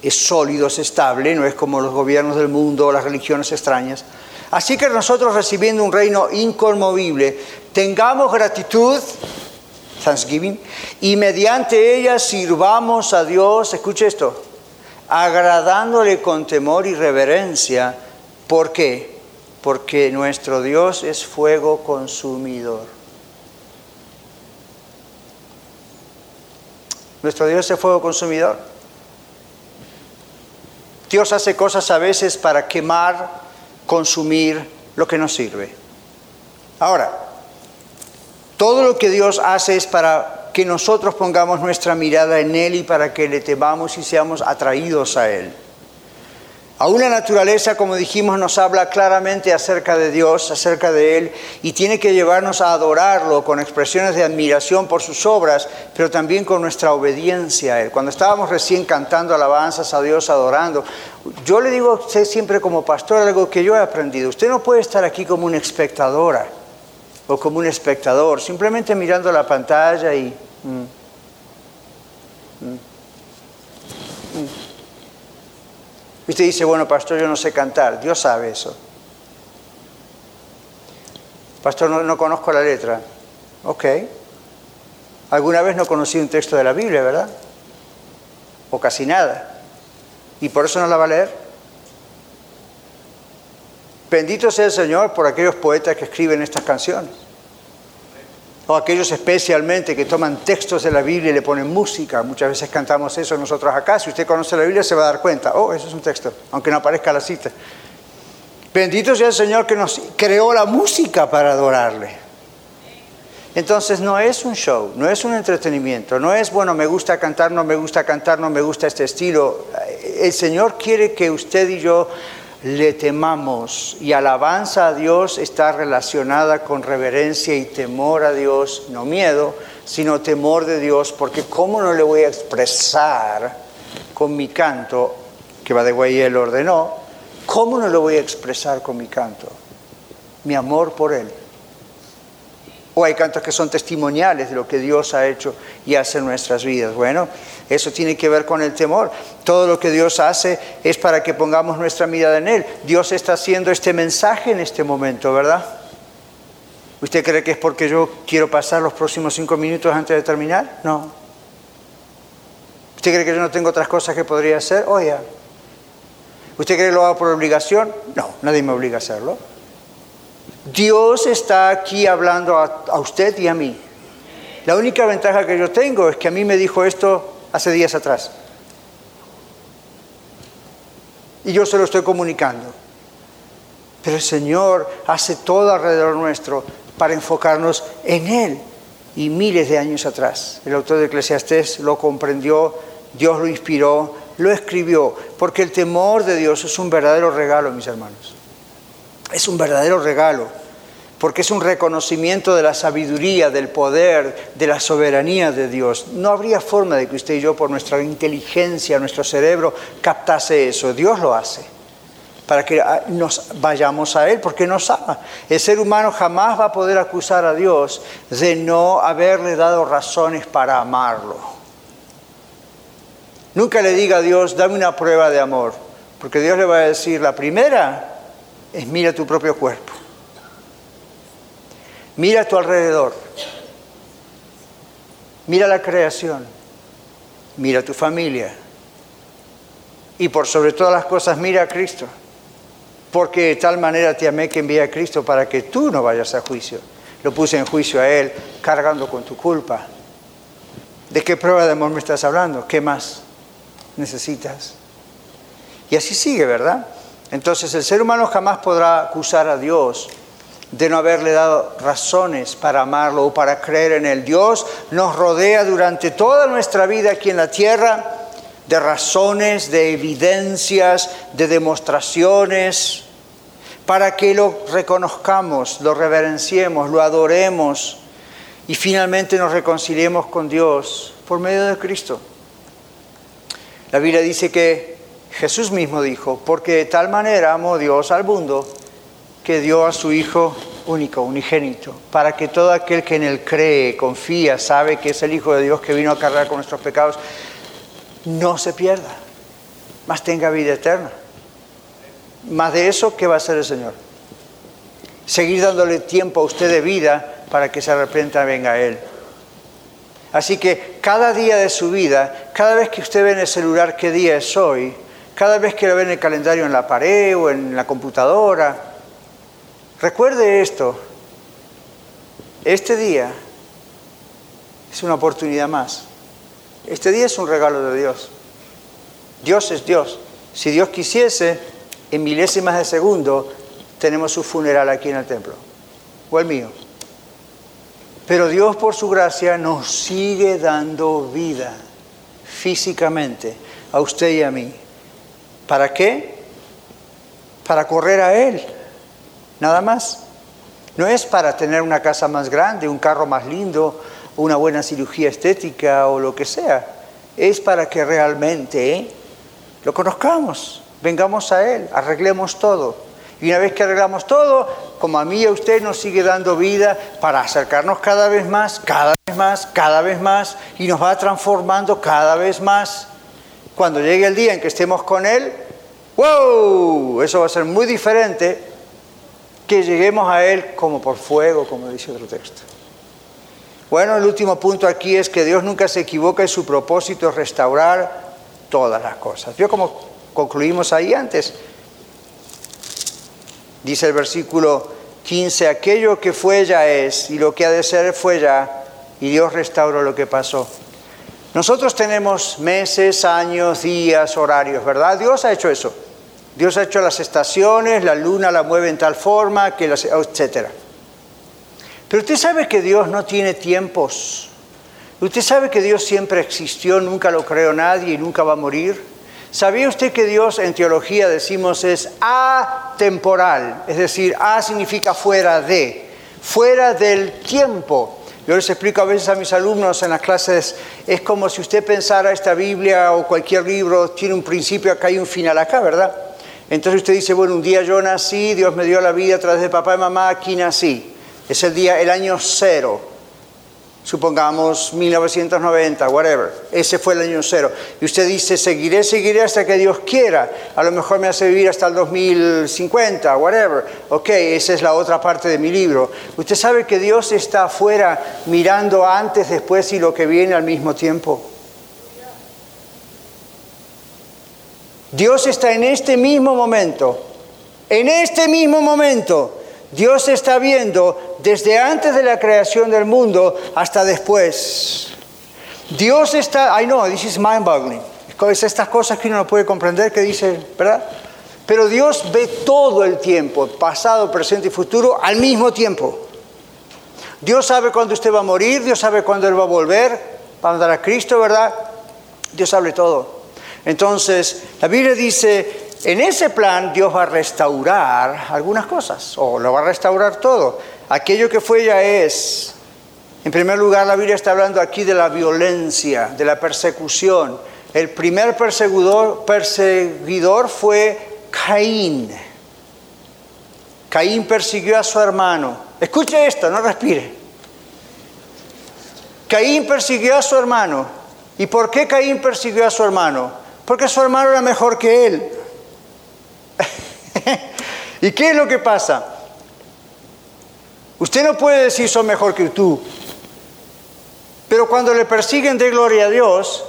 es sólido, es estable, no es como los gobiernos del mundo o las religiones extrañas. Así que nosotros recibiendo un reino inconmovible, tengamos gratitud Thanksgiving, y mediante ella sirvamos a Dios, escuche esto, agradándole con temor y reverencia. ¿Por qué? Porque nuestro Dios es fuego consumidor. Nuestro Dios es fuego consumidor. Dios hace cosas a veces para quemar, consumir lo que nos sirve. Ahora, todo lo que Dios hace es para que nosotros pongamos nuestra mirada en Él y para que le temamos y seamos atraídos a Él. Aún la naturaleza, como dijimos, nos habla claramente acerca de Dios, acerca de Él, y tiene que llevarnos a adorarlo con expresiones de admiración por sus obras, pero también con nuestra obediencia a Él. Cuando estábamos recién cantando alabanzas a Dios, adorando, yo le digo a usted siempre como pastor algo que yo he aprendido. Usted no puede estar aquí como una espectadora o como un espectador, simplemente mirando la pantalla y... Mm, mm. Usted dice, bueno, pastor, yo no sé cantar. Dios sabe eso. Pastor, no, no conozco la letra. Ok. Alguna vez no conocí un texto de la Biblia, ¿verdad? O casi nada. ¿Y por eso no la va a leer? Bendito sea el Señor por aquellos poetas que escriben estas canciones. O aquellos especialmente que toman textos de la Biblia y le ponen música. Muchas veces cantamos eso nosotros acá. Si usted conoce la Biblia se va a dar cuenta. Oh, eso es un texto, aunque no aparezca la cita. Bendito sea el Señor que nos creó la música para adorarle. Entonces no es un show, no es un entretenimiento, no es, bueno, me gusta cantar, no me gusta cantar, no me gusta este estilo. El Señor quiere que usted y yo le temamos. Y alabanza a Dios está relacionada con reverencia y temor a Dios, no miedo, sino temor de Dios, porque ¿cómo no le voy a expresar con mi canto, que va de güey él ordenó, cómo no le voy a expresar con mi canto? Mi amor por Él. O hay cantos que son testimoniales de lo que Dios ha hecho y hace en nuestras vidas. Bueno, eso tiene que ver con el temor. Todo lo que Dios hace es para que pongamos nuestra mirada en Él. Dios está haciendo este mensaje en este momento, ¿verdad? ¿Usted cree que es porque yo quiero pasar los próximos cinco minutos antes de terminar? No. ¿Usted cree que yo no tengo otras cosas que podría hacer? Oye. ¿Usted cree que lo hago por obligación? No, nadie me obliga a hacerlo. Dios está aquí hablando a, usted y a mí. La única ventaja que yo tengo es que a mí me dijo esto hace días atrás. Y yo se lo estoy comunicando. Pero el Señor hace todo alrededor nuestro para enfocarnos en Él. Y miles de años atrás, el autor de Eclesiastés lo comprendió, Dios lo inspiró, lo escribió, porque el temor de Dios es un verdadero regalo, mis hermanos. Es un verdadero regalo, porque es un reconocimiento de la sabiduría, del poder, de la soberanía de Dios. No habría forma de que usted y yo, por nuestra inteligencia, nuestro cerebro, captase eso. Dios lo hace para que ah, nos vayamos a Él, porque nos ama. El ser humano jamás va a poder acusar a Dios de no haberle dado razones para amarlo. Nunca le diga a Dios, dame una prueba de amor, porque Dios le va a decir, la primera es mira tu propio cuerpo. Mira a tu alrededor. Mira la creación. Mira tu familia. Y por sobre todas las cosas, mira a Cristo. Porque de tal manera te amé que envié a Cristo para que tú no vayas a juicio. Lo puse en juicio a Él, cargando con tu culpa. ¿De qué prueba de amor me estás hablando? ¿Qué más necesitas? Y así sigue, ¿verdad? Entonces el ser humano jamás podrá acusar a Dios de no haberle dado razones para amarlo o para creer en él. Dios nos rodea durante toda nuestra vida aquí en la tierra de razones, de evidencias, de demostraciones, para que lo reconozcamos, lo reverenciemos, lo adoremos y finalmente nos reconciliemos con Dios por medio de Cristo. La Biblia dice que Jesús mismo dijo, porque de tal manera amó Dios al mundo que dio a su Hijo único, unigénito, para que todo aquel que en él cree, confía, sabe que es el Hijo de Dios que vino a cargar con nuestros pecados, no se pierda, mas tenga vida eterna. Más de eso, ¿qué va a hacer el Señor? Seguir dándole tiempo a usted de vida para que se arrepienta y venga a Él. Así que cada día de su vida, cada vez que usted ve en el celular qué día es hoy, cada vez que lo ve en el calendario en la pared o en la computadora, recuerde esto. Este día es una oportunidad más. Este día es un regalo de Dios. Dios es Dios. Si Dios quisiese, en milésimas de segundo, tenemos su funeral aquí en el templo. O el mío. Pero Dios por su gracia nos sigue dando vida físicamente a usted y a mí. ¿Para qué? Para correr a Él. Nada más. No es para tener una casa más grande, un carro más lindo, una buena cirugía estética o lo que sea. Es para que realmente lo conozcamos, vengamos a Él, arreglemos todo. Y una vez que arreglamos todo, como a mí y a usted nos sigue dando vida para acercarnos cada vez más, cada vez más, cada vez más, y nos va transformando cada vez más. Cuando llegue el día en que estemos con Él, ¡wow! Eso va a ser muy diferente que lleguemos a Él como por fuego, como dice otro texto. Bueno, el último punto aquí es que Dios nunca se equivoca y su propósito es restaurar todas las cosas. Yo como concluimos ahí antes, Dice el versículo 15, aquello que fue ya es y lo que ha de ser fue ya y Dios restauró lo que pasó. Nosotros tenemos meses, años, días, horarios, ¿verdad? Dios ha hecho eso. Dios ha hecho las estaciones, la luna la mueve en tal forma, que las, etc. Pero usted sabe que Dios no tiene tiempos. Usted sabe que Dios siempre existió, nunca lo creó nadie y nunca va a morir. ¿Sabía usted que Dios en teología decimos es atemporal? Es decir, a significa fuera de, fuera del tiempo. Yo les explico a veces a mis alumnos en las clases, es como si usted pensara esta Biblia o cualquier libro tiene un principio acá y un final acá, ¿verdad? Entonces usted dice, bueno, un día yo nací, Dios me dio la vida a través de papá y mamá, aquí nací. Es el día, el año cero supongamos 1990, whatever, ese fue el año cero, y usted dice, seguiré, seguiré hasta que Dios quiera, a lo mejor me hace vivir hasta el 2050, whatever, ok, esa es la otra parte de mi libro. Usted sabe que Dios está afuera mirando antes, después y lo que viene al mismo tiempo. Dios está en este mismo momento, en este mismo momento, Dios está viendo desde antes de la creación del mundo hasta después. Dios está, I know, this is mind-boggling. Es estas cosas que uno no puede comprender que dice, ¿verdad? Pero Dios ve todo el tiempo, pasado, presente y futuro, al mismo tiempo. Dios sabe cuándo usted va a morir, Dios sabe cuándo Él va a volver, va a mandar a Cristo, ¿verdad? Dios sabe todo. Entonces, la Biblia dice en ese plan Dios va a restaurar algunas cosas, o lo va a restaurar todo. Aquello que fue ya es. En primer lugar, la Biblia está hablando aquí de la violencia, de la persecución. El primer perseguidor, fue Caín. Caín persiguió a su hermano. Escuche esto, no respire. Caín persiguió a su hermano. ¿Y por qué Caín persiguió a su hermano? Porque su hermano era mejor que él. ¿Y qué es lo que pasa? Usted no puede decir soy mejor que tú, pero cuando le persiguen de gloria a Dios,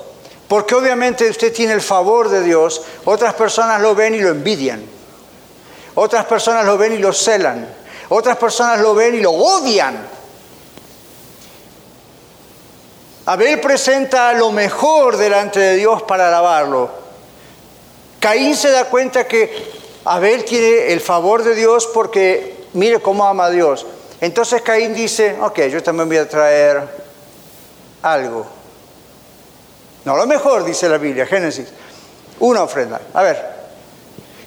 porque obviamente usted tiene el favor de Dios, otras personas lo ven y lo envidian, otras personas lo ven y lo celan, otras personas lo ven y lo odian. Abel presenta lo mejor delante de Dios para alabarlo. Caín se da cuenta que Abel tiene el favor de Dios porque mire cómo ama a Dios. Entonces Caín dice, ok, yo también voy a traer algo. No lo mejor, dice la Biblia, Génesis. Una ofrenda. A ver.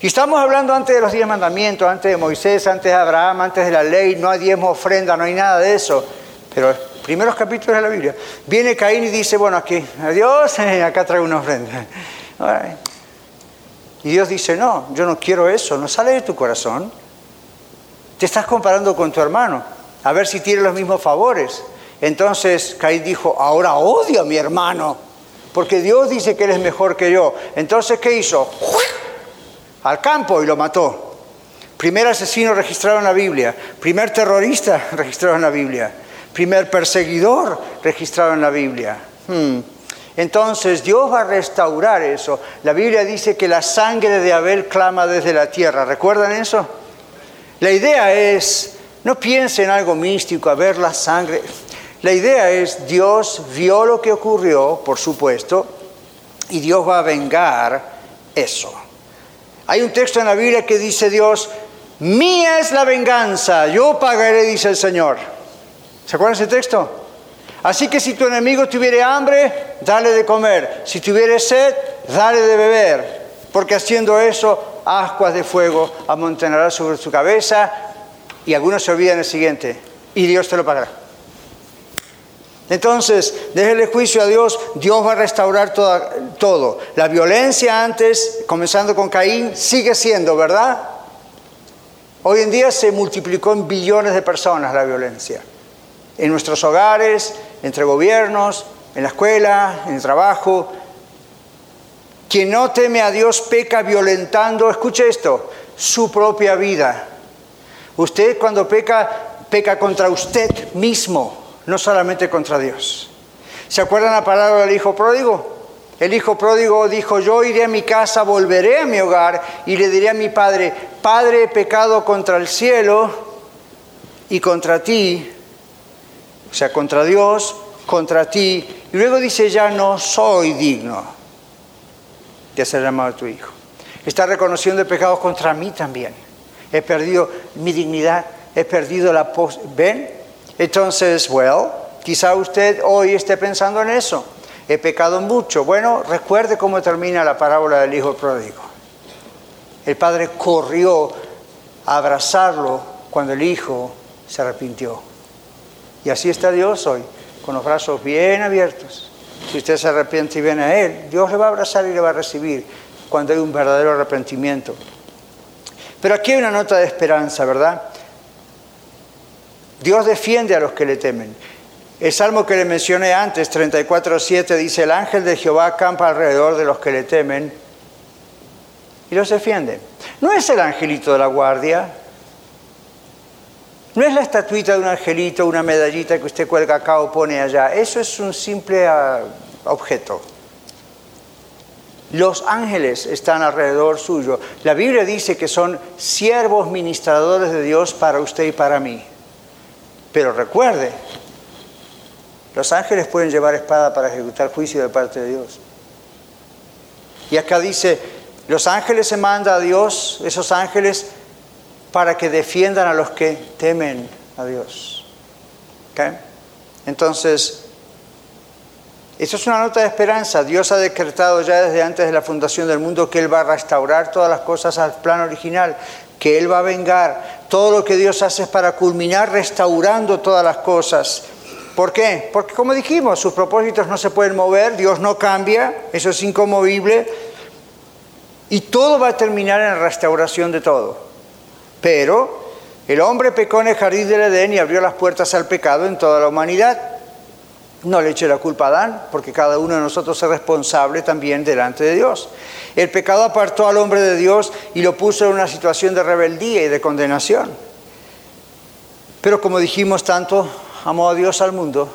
Y estamos hablando antes de los diez mandamientos, antes de Moisés, antes de Abraham, antes de la ley. No hay diezmo ofrenda, no hay nada de eso. Pero primeros capítulos de la Biblia. Viene Caín y dice, bueno, aquí, adiós, *laughs* acá traigo una ofrenda. Y Dios dice, no, yo no quiero eso, no sale de tu corazón. Te estás comparando con tu hermano, a ver si tiene los mismos favores. Entonces Caín dijo, ahora odio a mi hermano, porque Dios dice que él es mejor que yo. Entonces, ¿qué hizo? Al campo y lo mató. Primer asesino registrado en la Biblia, primer terrorista *laughs* registrado en la Biblia, primer perseguidor registrado en la Biblia. Hmm. Entonces Dios va a restaurar eso. La Biblia dice que la sangre de Abel clama desde la tierra. ¿Recuerdan eso? La idea es, no piense en algo místico, a ver la sangre. La idea es, Dios vio lo que ocurrió, por supuesto, y Dios va a vengar eso. Hay un texto en la Biblia que dice Dios, mía es la venganza, yo pagaré, dice el Señor. ¿Se acuerdan ese texto? Así que si tu enemigo tuviere hambre, dale de comer. Si tuviere sed, dale de beber. Porque haciendo eso, ascuas de fuego amontonará sobre su cabeza. Y algunos se olvidan el siguiente. Y Dios te lo pagará. Entonces, déjele juicio a Dios, Dios va a restaurar todo. La violencia antes, comenzando con Caín, sigue siendo, ¿verdad? Hoy en día se multiplicó en billones de personas la violencia. En nuestros hogares, entre gobiernos, en la escuela, en el trabajo. Quien no teme a Dios peca violentando, escuche esto, su propia vida. Usted cuando peca, peca contra usted mismo, no solamente contra Dios. ¿Se acuerdan la palabra del hijo pródigo? El hijo pródigo dijo, yo iré a mi casa, volveré a mi hogar y le diré a mi padre, Padre, he pecado contra el cielo y contra ti, o sea, contra Dios, contra ti. Y luego dice, ya no soy digno de ser llamado tu hijo. Está reconociendo el pecado contra mí también. He perdido mi dignidad, he perdido la... ¿Ven? Entonces, well, quizá usted hoy esté pensando en eso. He pecado mucho. Bueno, recuerde cómo termina la parábola del hijo pródigo. El padre corrió a abrazarlo cuando el hijo se arrepintió. Y así está Dios hoy con los brazos bien abiertos. Si usted se arrepiente y viene a Él, Dios le va a abrazar y le va a recibir cuando hay un verdadero arrepentimiento. Pero aquí hay una nota de esperanza, ¿verdad? Dios defiende a los que le temen. El salmo que le mencioné antes, 34.7, dice, el ángel de Jehová acampa alrededor de los que le temen y los defiende. No es el angelito de la guardia, no es la estatuita de un angelito, una medallita que usted cuelga acá o pone allá. Eso es un simple ah, objeto. Los ángeles están alrededor suyo. La Biblia dice que son siervos ministradores de Dios para usted y para mí. Pero recuerde, los ángeles pueden llevar espada para ejecutar juicio de parte de Dios. Y acá dice, los ángeles se manda a Dios, esos ángeles para que defiendan a los que temen a Dios. Entonces, eso es una nota de esperanza. Dios ha decretado ya desde antes de la fundación del mundo que Él va a restaurar todas las cosas al plan original, que Él va a vengar. Todo lo que Dios hace es para culminar restaurando todas las cosas. ¿Por qué? Porque como dijimos, sus propósitos no se pueden mover, Dios no cambia, eso es incomovible, y todo va a terminar en la restauración de todo. Pero el hombre pecó en el jardín del Edén y abrió las puertas al pecado en toda la humanidad. No le eche la culpa a Adán, porque cada uno de nosotros es responsable también delante de Dios. El pecado apartó al hombre de Dios y lo puso en una situación de rebeldía y de condenación. Pero como dijimos tanto, amó a Dios al mundo,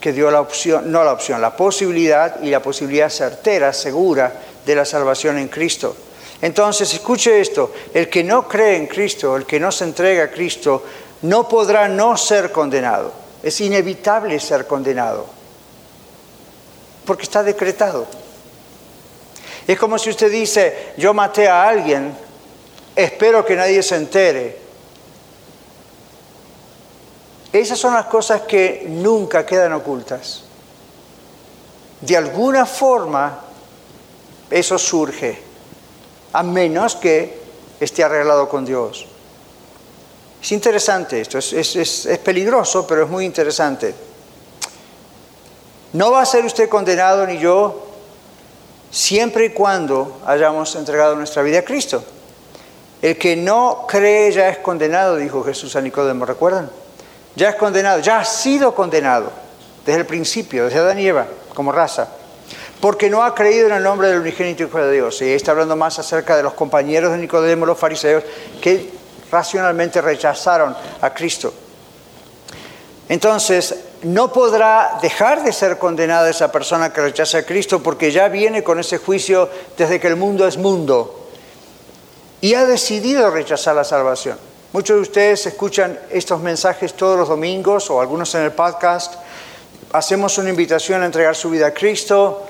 que dio la opción, no la opción, la posibilidad y la posibilidad certera, segura de la salvación en Cristo. Entonces, escuche esto, el que no cree en Cristo, el que no se entrega a Cristo, no podrá no ser condenado. Es inevitable ser condenado, porque está decretado. Es como si usted dice, yo maté a alguien, espero que nadie se entere. Esas son las cosas que nunca quedan ocultas. De alguna forma, eso surge a menos que esté arreglado con Dios. Es interesante esto, es, peligroso, pero es muy interesante. No va a ser usted condenado ni yo siempre y cuando hayamos entregado nuestra vida a Cristo. El que no cree ya es condenado, dijo Jesús a Nicodemo, ¿recuerdan? Ya es condenado, ya ha sido condenado desde el principio, desde Adán y Eva, como raza, porque no ha creído en el nombre del unigénito Hijo de Dios. Y está hablando más acerca de los compañeros de Nicodemo, los fariseos, que racionalmente rechazaron a Cristo. Entonces, no podrá dejar de ser condenada esa persona que rechaza a Cristo porque ya viene con ese juicio desde que el mundo es mundo y ha decidido rechazar la salvación. Muchos de ustedes escuchan estos mensajes todos los domingos o algunos en el podcast. Hacemos una invitación a entregar su vida a Cristo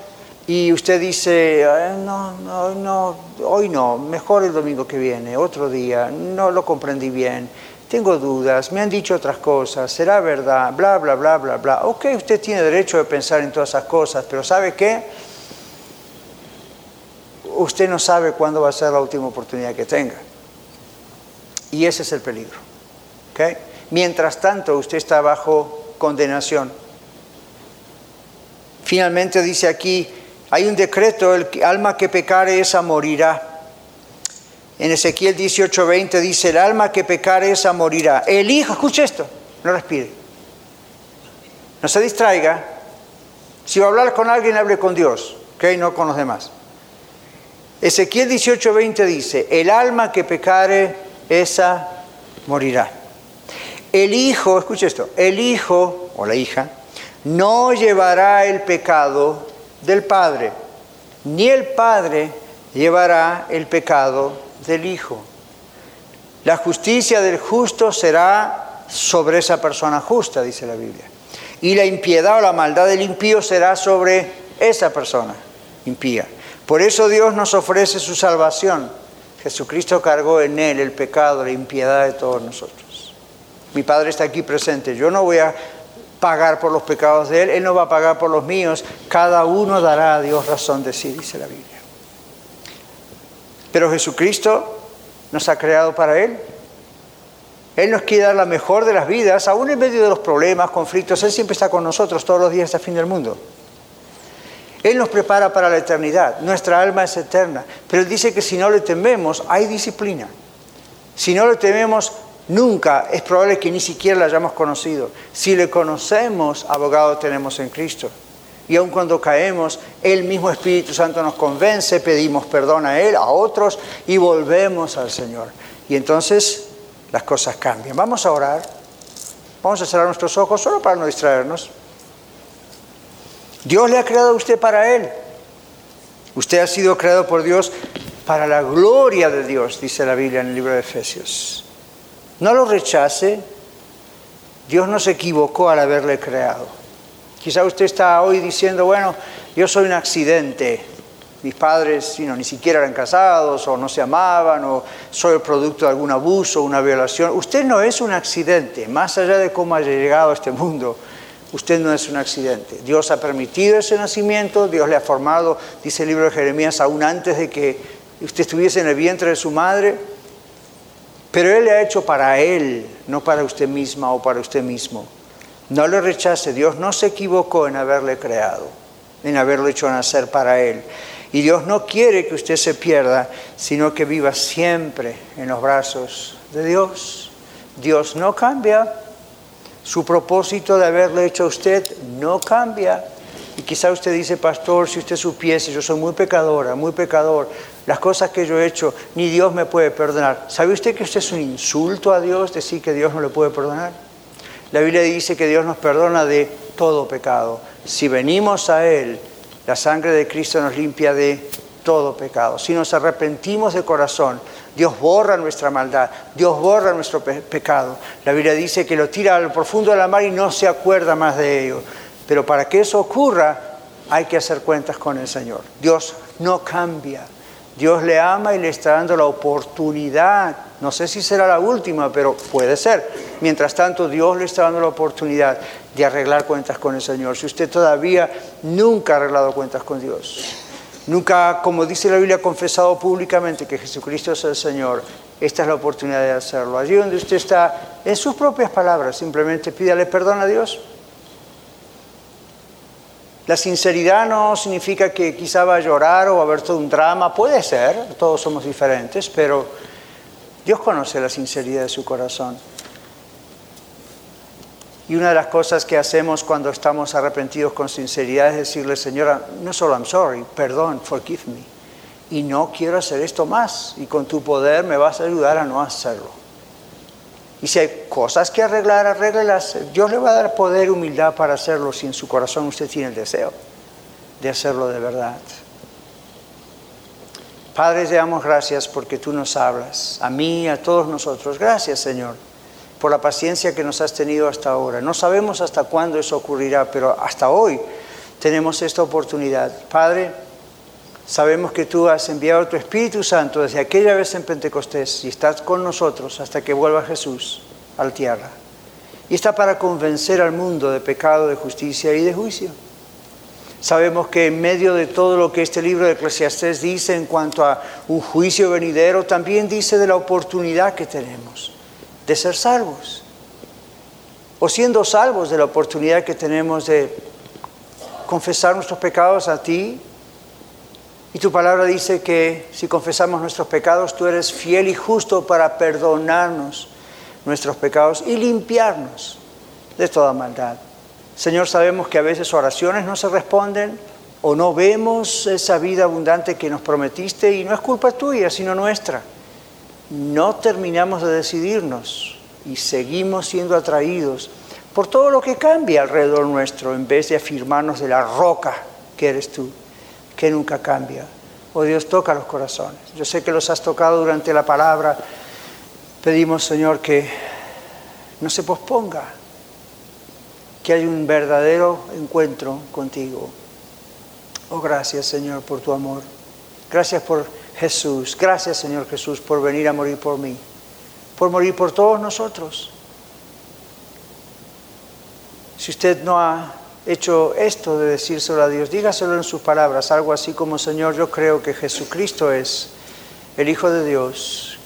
y usted dice, no, no, no, hoy no, mejor el domingo que viene, otro día, no lo comprendí bien tengo dudas, me han dicho otras cosas, será verdad, bla, bla, bla, bla, bla. Ok, usted tiene derecho de pensar en todas esas cosas, pero ¿sabe qué? Usted no sabe cuándo va a ser la última oportunidad que tenga. Y ese es el peligro. ¿okay? Mientras tanto, usted está bajo condenación. Finalmente dice aquí, hay un decreto, el alma que pecare esa morirá. En Ezequiel 18:20 dice, el alma que pecare esa morirá. El hijo, escuche esto, no respire. No se distraiga. Si va a hablar con alguien, hable con Dios, ¿ok? No con los demás. Ezequiel 18:20 dice, el alma que pecare esa morirá. El hijo, escuche esto, el hijo o la hija no llevará el pecado del padre, ni el padre llevará el pecado del Hijo. La justicia del justo será sobre esa persona justa, dice la Biblia. Y la impiedad o la maldad del impío será sobre esa persona impía. Por eso Dios nos ofrece su salvación. Jesucristo cargó en él el pecado, la impiedad de todos nosotros. Mi Padre está aquí presente. Yo no voy a pagar por los pecados de él, él no va a pagar por los míos. Cada uno dará a Dios razón de sí, dice la Biblia. Pero Jesucristo nos ha creado para Él. Él nos quiere dar la mejor de las vidas, aún en medio de los problemas, conflictos. Él siempre está con nosotros todos los días hasta el fin del mundo. Él nos prepara para la eternidad. Nuestra alma es eterna. Pero Él dice que si no le tememos, hay disciplina. Si no le tememos, nunca es probable que ni siquiera la hayamos conocido. Si le conocemos, abogado tenemos en Cristo. Y aun cuando caemos, el mismo Espíritu Santo nos convence, pedimos perdón a Él, a otros y volvemos al Señor. Y entonces las cosas cambian. Vamos a orar. Vamos a cerrar nuestros ojos solo para no distraernos. Dios le ha creado a usted para Él. Usted ha sido creado por Dios para la gloria de Dios, dice la Biblia en el libro de Efesios. No lo rechace. Dios no se equivocó al haberle creado. Quizá usted está hoy diciendo, bueno, yo soy un accidente. Mis padres ni siquiera eran casados o no se amaban o soy el producto de algún abuso, una violación. Usted no es un accidente, más allá de cómo haya llegado a este mundo. Usted no es un accidente. Dios ha permitido ese nacimiento, Dios le ha formado, dice el libro de Jeremías, aún antes de que usted estuviese en el vientre de su madre. Pero Él le ha hecho para Él, no para usted misma o para usted mismo. No lo rechace, Dios no se equivocó en haberle creado, en haberlo hecho nacer para Él. Y Dios no quiere que usted se pierda, sino que viva siempre en los brazos de Dios. Dios no cambia, su propósito de haberle hecho a usted no cambia. Y quizá usted dice, pastor, si usted supiese, yo soy muy pecadora, muy pecador, las cosas que yo he hecho, ni Dios me puede perdonar. ¿Sabe usted que usted es un insulto a Dios decir que Dios no le puede perdonar? La Biblia dice que Dios nos perdona de todo pecado. Si venimos a Él, la sangre de Cristo nos limpia de todo pecado. Si nos arrepentimos de corazón, Dios borra nuestra maldad, Dios borra nuestro pecado. La Biblia dice que lo tira al profundo de la mar y no se acuerda más de ello. Pero para que eso ocurra, hay que hacer cuentas con el Señor. Dios no cambia. Dios le ama y le está dando la oportunidad. No sé si será la última, pero puede ser. Mientras tanto, Dios le está dando la oportunidad de arreglar cuentas con el Señor. Si usted todavía nunca ha arreglado cuentas con Dios, nunca, como dice la Biblia, ha confesado públicamente que Jesucristo es el Señor, esta es la oportunidad de hacerlo. Allí donde usted está, en sus propias palabras, simplemente pídale perdón a Dios. La sinceridad no significa que quizá va a llorar o va a haber todo un drama, puede ser, todos somos diferentes, pero Dios conoce la sinceridad de su corazón. Y una de las cosas que hacemos cuando estamos arrepentidos con sinceridad es decirle, Señora, no solo I'm sorry, perdón, forgive me. Y no quiero hacer esto más. Y con tu poder me vas a ayudar a no hacerlo. Y si hay cosas que arreglar, arréglelas. Dios le va a dar poder y humildad para hacerlo si en su corazón usted tiene el deseo de hacerlo de verdad. Padre, te damos gracias porque tú nos hablas, a mí, a todos nosotros. Gracias, Señor por la paciencia que nos has tenido hasta ahora. No sabemos hasta cuándo eso ocurrirá, pero hasta hoy tenemos esta oportunidad. Padre, sabemos que tú has enviado tu Espíritu Santo desde aquella vez en Pentecostés y estás con nosotros hasta que vuelva Jesús a la tierra. Y está para convencer al mundo de pecado, de justicia y de juicio. Sabemos que en medio de todo lo que este libro de Eclesiastés dice en cuanto a un juicio venidero, también dice de la oportunidad que tenemos de ser salvos. O siendo salvos de la oportunidad que tenemos de confesar nuestros pecados a ti. Y tu palabra dice que si confesamos nuestros pecados, tú eres fiel y justo para perdonarnos nuestros pecados y limpiarnos de toda maldad. Señor, sabemos que a veces oraciones no se responden o no vemos esa vida abundante que nos prometiste y no es culpa tuya, sino nuestra no terminamos de decidirnos y seguimos siendo atraídos por todo lo que cambia alrededor nuestro en vez de afirmarnos de la roca que eres tú, que nunca cambia. Oh Dios, toca los corazones. Yo sé que los has tocado durante la palabra. Pedimos, Señor, que no se posponga, que haya un verdadero encuentro contigo. Oh, gracias, Señor, por tu amor. Gracias por Jesús. Gracias Señor Jesús por venir a morir por mí, por morir por todos nosotros. Si usted no ha hecho esto de decírselo a Dios, dígaselo en sus palabras, algo así como Señor, yo creo que Jesucristo es el Hijo de Dios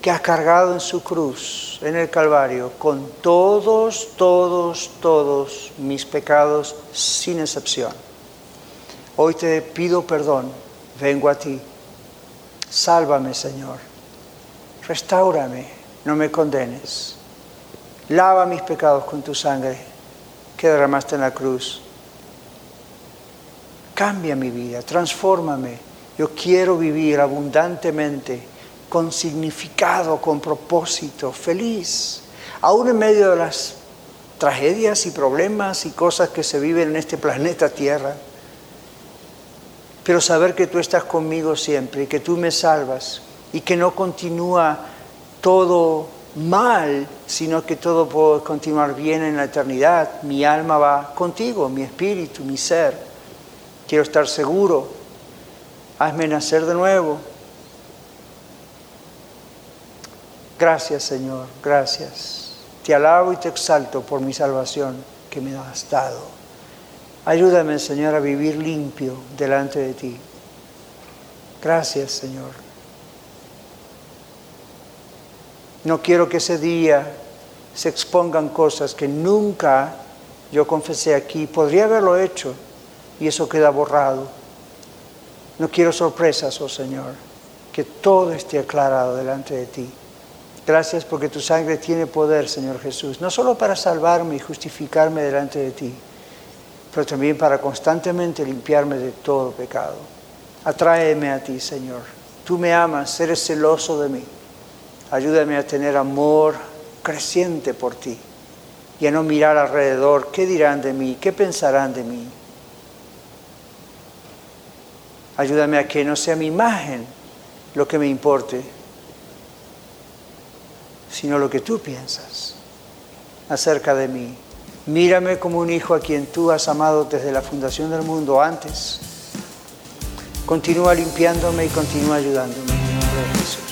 que ha cargado en su cruz, en el Calvario, con todos, todos, todos mis pecados sin excepción. Hoy te pido perdón, vengo a ti Sálvame, Señor. Restáurame, no me condenes. Lava mis pecados con tu sangre que derramaste en la cruz. Cambia mi vida, transfórmame. Yo quiero vivir abundantemente, con significado, con propósito, feliz, aún en medio de las tragedias y problemas y cosas que se viven en este planeta Tierra pero saber que tú estás conmigo siempre y que tú me salvas y que no continúa todo mal, sino que todo puede continuar bien en la eternidad. Mi alma va contigo, mi espíritu, mi ser. Quiero estar seguro. Hazme nacer de nuevo. Gracias Señor, gracias. Te alabo y te exalto por mi salvación que me has dado. Ayúdame, Señor, a vivir limpio delante de ti. Gracias, Señor. No quiero que ese día se expongan cosas que nunca yo confesé aquí. Podría haberlo hecho y eso queda borrado. No quiero sorpresas, oh Señor. Que todo esté aclarado delante de ti. Gracias porque tu sangre tiene poder, Señor Jesús, no solo para salvarme y justificarme delante de ti, pero también para constantemente limpiarme de todo pecado. Atráeme a ti, Señor. Tú me amas, eres celoso de mí. Ayúdame a tener amor creciente por ti y a no mirar alrededor qué dirán de mí, qué pensarán de mí. Ayúdame a que no sea mi imagen lo que me importe, sino lo que tú piensas acerca de mí. Mírame como un hijo a quien tú has amado desde la fundación del mundo antes. Continúa limpiándome y continúa ayudándome. En nombre de Jesús.